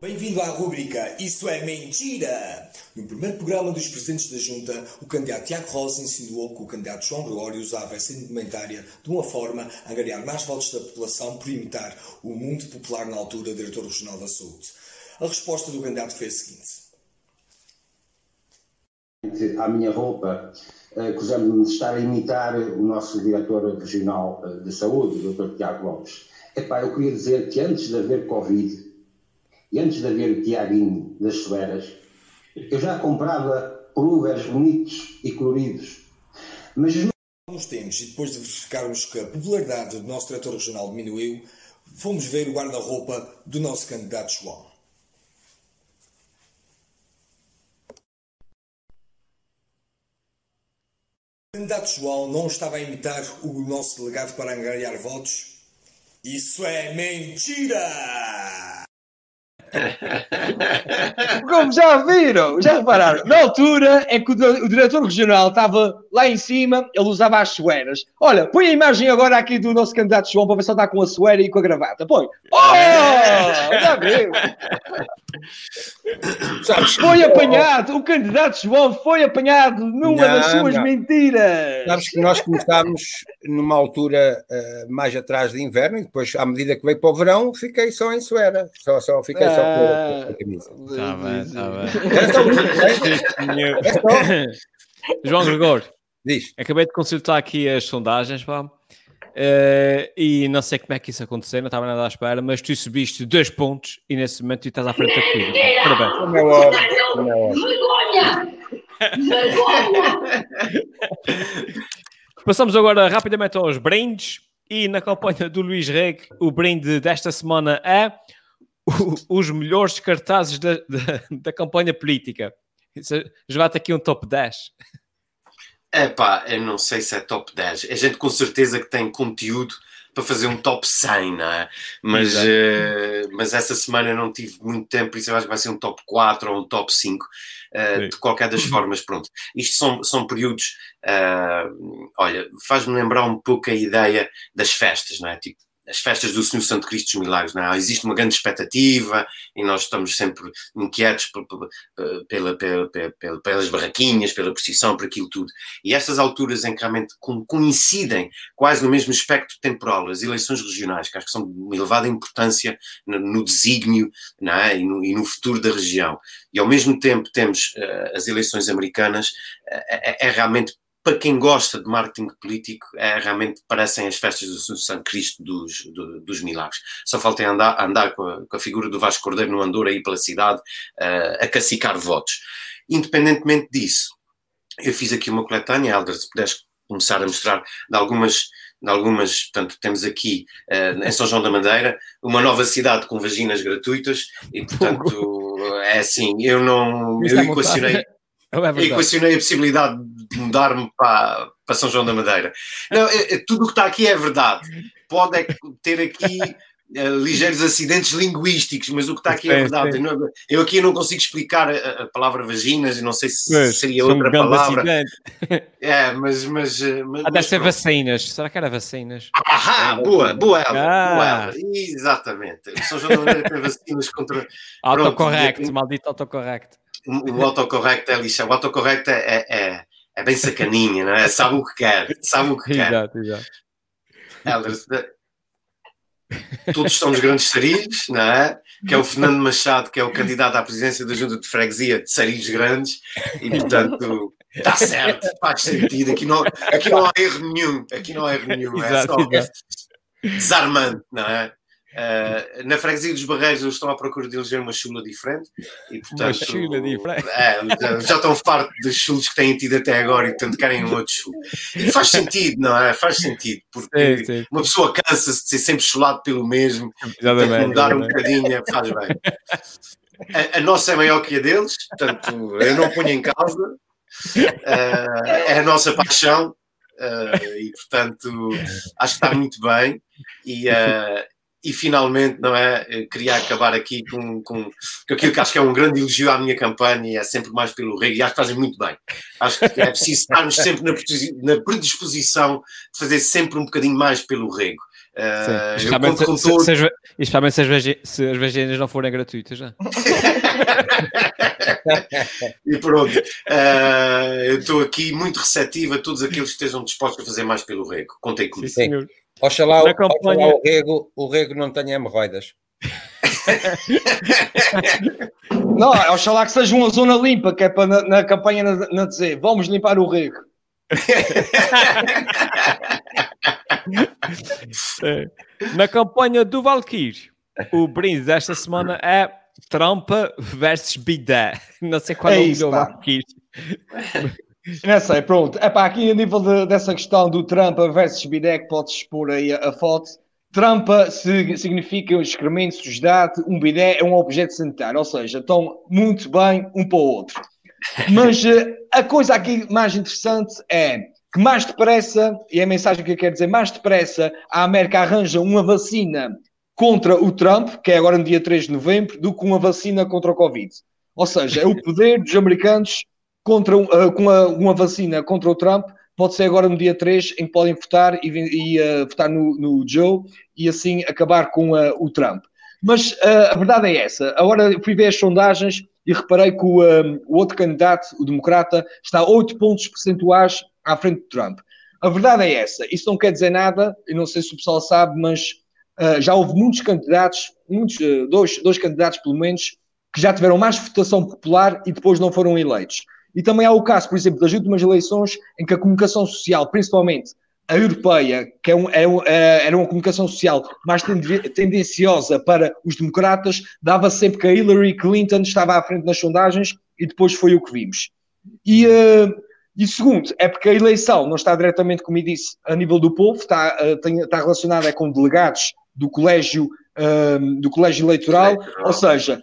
Bem-vindo à rúbrica Isso é Mentira! No primeiro programa dos presidentes da Junta, o candidato Tiago Rosa insinuou que o candidato João Gregório usava essa indumentária de uma forma a angariar mais votos da população por imitar o mundo popular na altura diretor regional da saúde. A resposta do candidato foi a seguinte. À minha roupa acusamos-me de estar a imitar o nosso diretor regional eh, de saúde, o Dr. Tiago Lopes. Epá, eu queria dizer que antes de haver Covid e antes de haver Tiaguinho das Soeras, eu já comprava pulvers bonitos e coloridos. Mas nos tempos, e depois de verificarmos que a popularidade do nosso diretor regional diminuiu, fomos ver o guarda-roupa do nosso candidato João. O candidato João não estava a imitar o nosso delegado para angariar votos? Isso é mentira! Como já viram, já repararam, na altura é que o, diretor regional estava lá em cima, ele usava as sueras. Olha, põe a imagem agora aqui do nosso candidato João para ver se ele está com a suera e com a gravata. Põe. Oh! Já viu? foi apanhado, o candidato João foi apanhado numa não, das suas não. mentiras. Sabes que nós começámos numa altura uh, mais atrás de inverno e depois, à medida que veio para o verão, fiquei só em suera. Só, só fiquei só com a camisa. Está bem, está bem. João Gregor, diz. Acabei de consultar aqui as sondagens, pá. Uh, e não sei como é que isso aconteceu, não estava nada à espera, mas tu subiste dois pontos e nesse momento tu estás à frente da corrida. Parabéns. Vergonha! Vergonha! Passamos agora rapidamente aos brindes e na campanha do Luís Reg, o brinde desta semana é os melhores cartazes da, da, da campanha política. Já vai aqui um top 10. É pá, eu não sei se é top 10. A gente com certeza que tem conteúdo para fazer um top 100, não é? Mas, uh, mas essa semana não tive muito tempo, por isso eu acho que vai ser um top 4 ou um top 5. Uh, de qualquer das formas, pronto. Isto são, são períodos, uh, olha, faz-me lembrar um pouco a ideia das festas, não é? Tipo, as festas do Senhor Santo Cristo dos Milagres, não é? Existe uma grande expectativa e nós estamos sempre inquietos pela, pela, pela, pelas barraquinhas, pela procissão, por aquilo tudo. E essas alturas em que realmente coincidem quase no mesmo espectro temporal, as eleições regionais, que acho que são de elevada importância no, desígnio é? e, no, e no futuro da região, e ao mesmo tempo temos uh, as eleições americanas, uh, é, é realmente para quem gosta de marketing político, é, realmente parecem as festas do Santo Cristo dos, do, dos milagres. Só falta andar, andar com, a, com, a, figura do Vasco Cordeiro no Andor aí pela cidade uh, a cacicar votos. Independentemente disso, eu fiz aqui uma coletânea, Helder, se puderes começar a mostrar de algumas, de algumas portanto, temos aqui uh, em São João da Madeira uma nova cidade com vaginas gratuitas e, portanto, é assim, eu não, eu é equacionei... É equacionei a possibilidade de mudar-me para, para São João da Madeira. Não, é, é, tudo o que está aqui é verdade. Pode é ter aqui uh, ligeiros acidentes linguísticos, mas o que está aqui é verdade. Eu, não, eu aqui não consigo explicar a, a palavra vaginas, e não sei se mas, seria outra palavra. É, mas. mas, eh, mas ah, deve ser vacinas. Será que era vacinas? Ah, boa, boa, ah. boa. Exatamente. São João da Madeira tem vacinas contra. Autocorrect, maldito autocorrect o autocorrecto é lixo. O autocorrecto é, é, é, bem sacaninha, não é? Sabe o que quer, sabe o que quer. Exato, exato. Elders, todos somos grandes sarilhos, não é? Que é o Fernando Machado, que é o candidato à presidência da Junta de Freguesia de Sarilhos Grandes, e portanto está certo, faz sentido. Aqui não, aqui não há erro nenhum, aqui não há erro nenhum, é só desarmante, não é? Uh, na freguesia dos Barreiros eles estão à procura de eleger uma chula diferente e portanto uma chula diferente. é, já, já, estão fartos dos chulos que têm tido até agora e portanto querem um outro chulo e faz sentido, não é? Faz sentido porque sim, sim. uma pessoa cansa-se de ser sempre chulado pelo mesmo Exatamente, tem que mudar um bocadinho, faz bem. A, a, nossa é maior que a deles portanto eu não ponho em causa. Uh, é a nossa paixão uh, e portanto acho que está muito bem. E, uh, e finalmente, não é? Eu queria acabar aqui com, com, com, aquilo que acho que é um grande elogio à minha campanha e é sempre mais pelo rego, e acho que fazem muito bem. Acho que é preciso estarmos sempre na, predisposição de fazer sempre um bocadinho mais pelo rego. Uh, especialmente, se, se, se, especialmente se, as se as vaginas não forem gratuitas, já. e pronto, uh, eu estou aqui muito receptivo a todos aqueles que estejam dispostos a fazer mais pelo rego. Contei comigo. Sim, senhor. Oxalá, campanha... oxalá o, rego, o rego não tenha hemorroidas. não, oxalá que seja uma zona limpa, que é para na, na campanha não dizer vamos limpar o rego. na campanha do Valkyrie, o brinde desta semana é Trump versus Bidé. Não sei qual é, é o Valkyrie. Não sei, pronto. Para aqui a nível de, dessa questão do Trump versus Bidec, podes expor aí a, a foto. Trump se, significa um excremento, sujidade, um bidé é um objeto sanitário, ou seja, estão muito bem um para o outro. Mas eh, a coisa aqui mais interessante é que mais depressa, e é a mensagem que eu quero dizer, mais depressa a América arranja uma vacina contra o Trump, que é agora no dia 3 de novembro, do que uma vacina contra o Covid. Ou seja, é o poder dos americanos contra, uh, com a, uma vacina contra o Trump, pode ser agora no dia 3, em que podem votar e, e uh, votar no, no, Joe e assim acabar com uh, o Trump. Mas a verdade é essa. Agora fui ver as sondagens e reparei que o, o outro candidato, o democrata, está a 8 pontos percentuais à frente do Trump. A verdade é essa. Isso não quer dizer nada, e não sei se o pessoal sabe, mas uh, já houve muitos candidatos, muitos, uh, dois, dois candidatos pelo menos, que já tiveram mais votação popular e depois não foram eleitos. E também há o caso, por exemplo, das últimas eleições em que a comunicação social, principalmente a europeia, que é um, é um, é, era uma comunicação social mais tendenciosa para os democratas, dava sempre que a Hillary Clinton estava à frente nas sondagens e depois foi o que vimos. E, uh, e segundo, é porque a eleição não está diretamente, como eu disse, a nível do povo, está, uh, tem, está relacionada com delegados do colégio, uh, do colégio eleitoral, ou seja,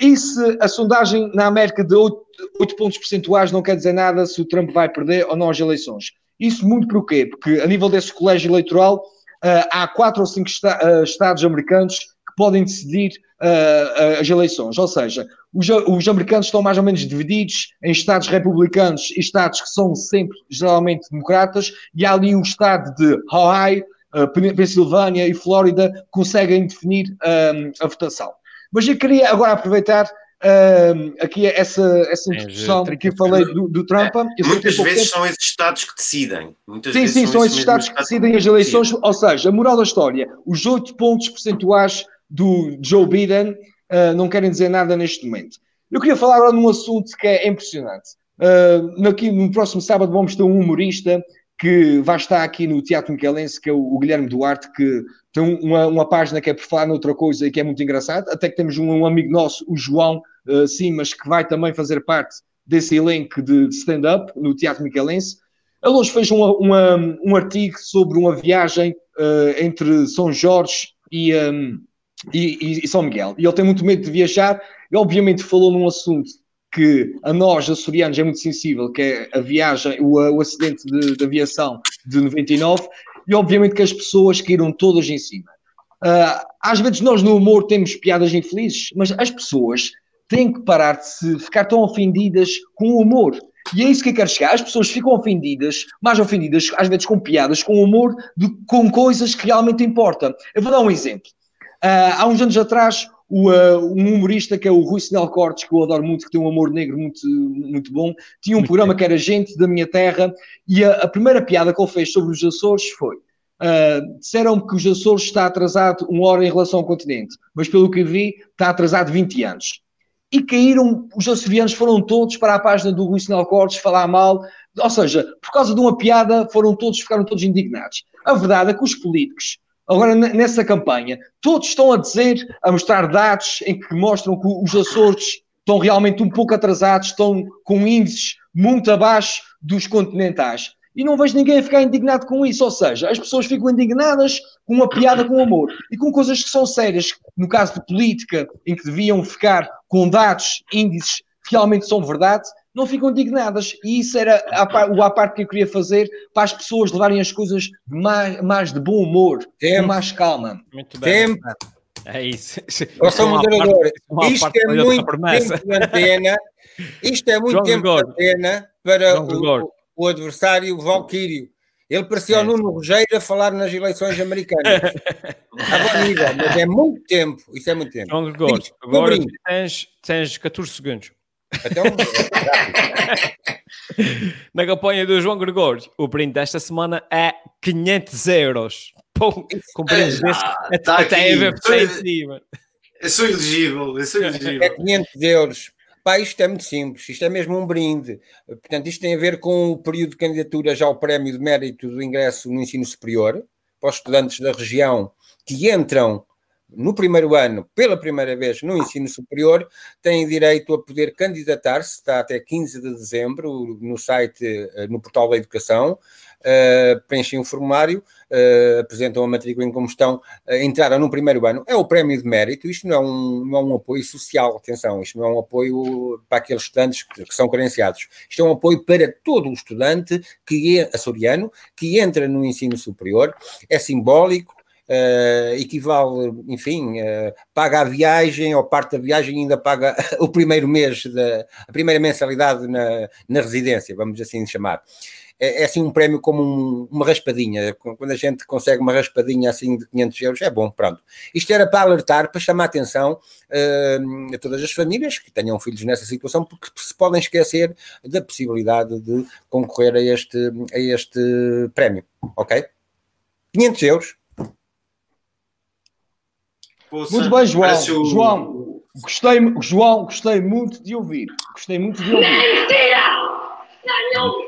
e se a sondagem na América de 8, 8 pontos percentuais não quer dizer nada se o Trump vai perder ou não as eleições? Isso muito por quê? Porque a nível desse colégio eleitoral, uh, há quatro ou cinco esta uh, estados americanos que podem decidir uh, as eleições. Ou seja, os, os, americanos estão mais ou menos divididos em estados republicanos e estados que são sempre, geralmente, democratas, e há ali o estado de Ohio, Pensilvânia e Flórida conseguem definir a votação. Mas eu queria agora aproveitar Uh, aqui é essa, essa introdução que eu falei do, do Trump. É, muitas vezes tempo. são esses Estados que decidem. Muitas sim, sim, são, são esses Estados que decidem as eleições. Ou seja, a moral da história, os oito pontos percentuais do Joe Biden uh, não querem dizer nada neste momento. Eu queria falar agora num assunto que é impressionante. Uh, aqui, no próximo sábado vamos ter um humorista que vai estar aqui no Teatro Miquelense, que é o, Guilherme Duarte, que tem uma, uma página que é por falar noutra coisa e que é muito engraçado. Até que temos um, um amigo nosso, o João uh, Simas, que vai também fazer parte desse elenco de, stand-up no Teatro Miquelense. Ele hoje fez uma, uma, um artigo sobre uma viagem uh, entre São Jorge e, um, e, e, São Miguel. E ele tem muito medo de viajar e, obviamente, falou num assunto que a nós, açorianos, é muito sensível, que é a viagem, o, o acidente de, de, aviação de 99, e obviamente que as pessoas caíram todas em cima. Uh, às vezes nós no humor temos piadas infelizes, mas as pessoas têm que parar de se ficar tão ofendidas com o humor. E é isso que eu quero chegar. As pessoas ficam ofendidas, mais ofendidas, às vezes com piadas, com humor, de, com coisas que realmente importam. Eu vou dar um exemplo. Uh, há uns anos atrás, o, uh, um humorista que é o Rui Sinal Cortes, que eu adoro muito, que tem um amor negro muito, muito bom, tinha um muito programa que era Gente da Minha Terra, e a, a, primeira piada que ele fez sobre os Açores foi: uh, disseram-me que os Açores está atrasado uma hora em relação ao continente, mas pelo que vi, está atrasado 20 anos. E caíram, os açorianos foram todos para a página do Rui Sinal Cortes falar mal, ou seja, por causa de uma piada, foram todos, ficaram todos indignados. A verdade é que os políticos Agora, nessa campanha, todos estão a dizer, a mostrar dados em que mostram que os Açores estão realmente um pouco atrasados, estão com índices muito abaixo dos continentais. E não vejo ninguém a ficar indignado com isso. Ou seja, as pessoas ficam indignadas com uma piada com amor e com coisas que são sérias. No caso de política, em que deviam ficar com dados, índices que realmente são verdade, não ficam indignadas. E isso era a, o à parte que eu queria fazer para as pessoas levarem as coisas mais, mais de bom humor, Tempo. com mais calma. Muito bem. Tempo. É isso. Eu sou moderador. Isto é muito tempo de antena. Isto é muito João tempo de antena para o, o, adversário Valquírio. Ele parecia o Nuno Rogério a falar nas eleições americanas. Estava nível, mas é muito tempo. Isso é muito tempo. João Gregor, agora tens, tens 14 segundos. Então, Na campanha do João Gregório, o brinde desta semana é 500 euros. Pô, com brindes é, até, tá até a ver em cima. Eu sou elegível, eu sou elegível. É 500 euros. Pá, isto é muito simples, isto é mesmo um brinde. Portanto, isto tem a ver com o período de candidatura já ao prémio de mérito do ingresso no ensino superior, para os estudantes da região que entram no primeiro ano, pela primeira vez no ensino superior, têm direito a poder candidatar-se, está até 15 de dezembro, no site, eh, no portal da educação, uh, preenchem um formulário, uh, apresentam a matrícula em como estão, uh, entraram no primeiro ano. É o prémio de mérito, isto não é, um, não é um apoio social, atenção, isto não é um apoio para aqueles estudantes que, que são carenciados. Isto é um apoio para todo o estudante que é açoriano, que entra no ensino superior, é simbólico, uh, equivale, enfim, uh, paga a viagem ou parte da viagem ainda paga o primeiro mês, da, a primeira mensalidade na, na residência, vamos assim chamar. É, é assim um prémio como um, uma raspadinha, quando a gente consegue uma raspadinha assim de 500 euros, é bom, pronto. Isto era para alertar, para chamar a atenção uh, a todas as famílias que tenham filhos nessa situação, porque se podem esquecer da possibilidade de concorrer a este, a este prémio, ok? 500 euros, Poxa, muito bem, João. O... João, gostei, João, gostei muito de ouvir. Gostei muito de ouvir. Mentira! Não,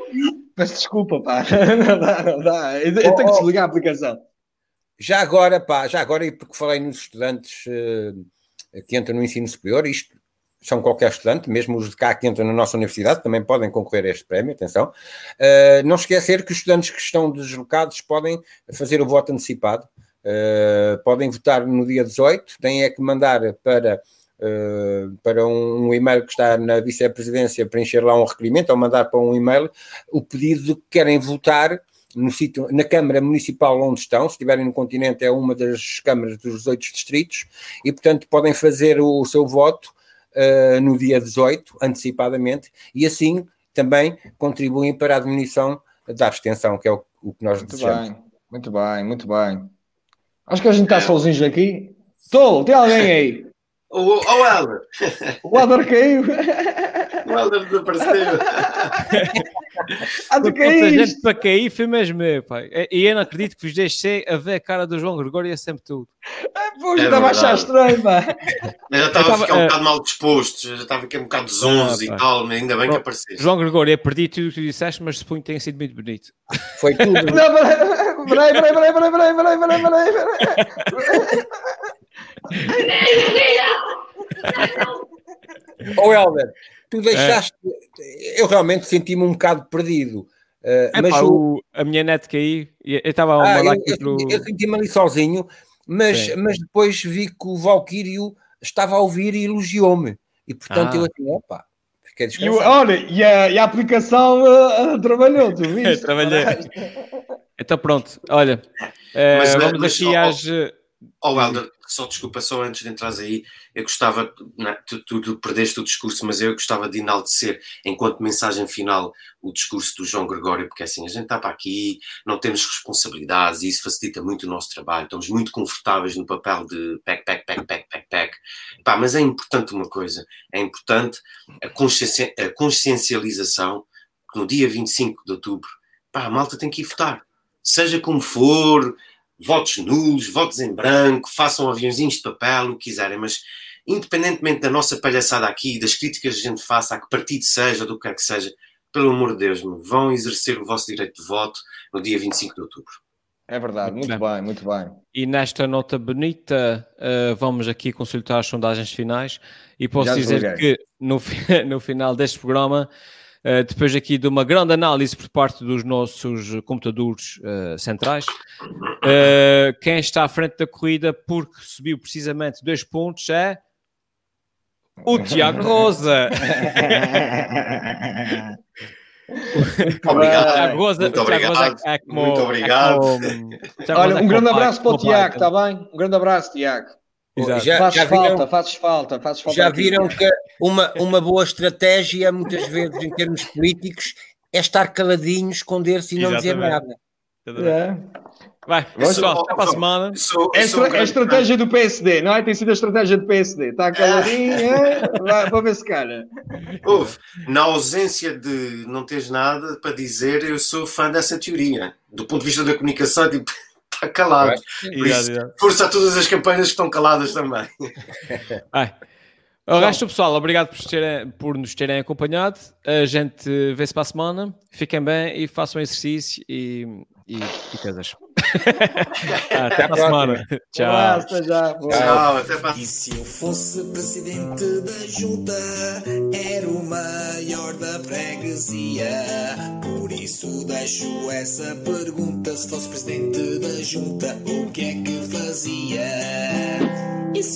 Peço desculpa, pá. Não dá, não dá. Eu, eu tenho que desligar a aplicação. Já agora, pá, já agora, e porque falei nos estudantes uh, que entram no ensino superior, isto são qualquer estudante, mesmo os de cá que entram na nossa universidade, também podem concorrer a este prémio, atenção. Uh, não esquecer que os estudantes que estão deslocados podem fazer o voto antecipado. Uh, podem votar no dia 18, têm é que mandar para, uh, para um, um, e-mail que está na vice-presidência preencher lá um requerimento ou mandar para um e-mail o pedido de que querem votar no sítio, na Câmara Municipal onde estão, se estiverem no continente é uma das câmaras dos 18 distritos, e portanto podem fazer o, o seu voto uh, no dia 18, antecipadamente, e assim também contribuem para a diminuição da abstenção, que é o, o que nós muito desejamos. Bem, muito bem, muito bem. Acho que a gente está é. sozinhos aqui. Estou, tem alguém aí? O, o Helder. O Helder caiu. O Helder desapareceu. Há de cair. gente para cair foi mesmo eu, pai. E eu não acredito que vos deixei a ver a cara do João Gregório e é sempre tudo. É, pois, é estava a achar estranho, pá. Eu já estava a ficar um bocado mal disposto, já estava aqui um bocado zonzo e tal, mas ainda bem que apareceste. João Gregório, eu perdi tudo o que tu disseste, mas suponho que tenha sido muito bonito. Foi tudo. Não, peraí, peraí, peraí, peraí, peraí, peraí, peraí, peraí, peraí. Ô Helder, tu deixaste. É. Eu realmente senti-me um bocado perdido. Uh, é, mas pá, o... a minha net caiu, eu estava a ah, eu, eu, pelo... eu senti-me ali sozinho, mas, mas depois vi que o Valkyrio estava a ouvir e elogiou-me. E portanto ah. eu assim, opa, fiquei descansado. E, olha, e a, e a aplicação uh, uh, trabalhou, tu viste? Trabalhei. então pronto, olha, mas, vamos mas, aqui às... Oh, Helder, só desculpa, só antes de entrar aí, eu gostava, não, tu, tu, perdeste o discurso, mas eu gostava de enaltecer, enquanto mensagem final, o discurso do João Gregório, porque assim, a gente está para aqui, não temos responsabilidades e isso facilita muito o nosso trabalho, estamos muito confortáveis no papel de pack, pack, pack, pack, pack, pack. Pá, mas é importante uma coisa, é importante a, a consciencialização que no dia 25 de outubro, pá, a malta tem que ir votar. Seja como for, votos nulos, votos em branco, façam aviãozinhos de papel, o que quiserem, mas independentemente da nossa palhaçada aqui, das críticas que a gente faça, a que partido seja, do que quer que seja, pelo amor de Deus, vão exercer o vosso direito de voto no dia 25 de outubro. É verdade, muito, muito bem. bem. muito bem. E nesta nota bonita, uh, vamos aqui consultar as sondagens finais e posso Já dizer que no, no final deste programa Uh, depois aqui de uma grande análise por parte dos nossos computadores uh, centrais. Uh, quem está à frente da corrida porque subiu precisamente dois pontos é o Tiago Rosa. Muito obrigado. Rosa, muito obrigado. É como, muito obrigado. É como, Olha, um grande abraço para o Tiago, está bem? Um grande abraço, Tiago. Já, fazes já falta, viram, fazes falta, fazes falta. Já aqui. viram que uma, uma boa estratégia, muitas vezes, em termos políticos, é estar caladinho, esconder-se e não dizer nada. É. Vai, pessoal, até para a semana. Sou, é, sou é a estratégia do PSD, não é? Tem sido a estratégia do PSD. Está caladinho, é? Vai, para ver se cara. Houve, na ausência de não teres nada para dizer, eu sou fã dessa teoria. Do ponto de vista da comunicação, tipo está calado. Por isso, força a todas as campanhas que estão caladas também. Ai. O resto, pessoal, obrigado por, terem, por, nos terem acompanhado. A gente vê-se para a semana. Fiquem bem e façam exercício e, e, e coisas. até a semana. Tchau. Basta já. Tchau, até para E se eu fosse presidente da junta, era o maior da freguesia. Por isso deixo essa pergunta: se fosse presidente da junta, o que é que fazia?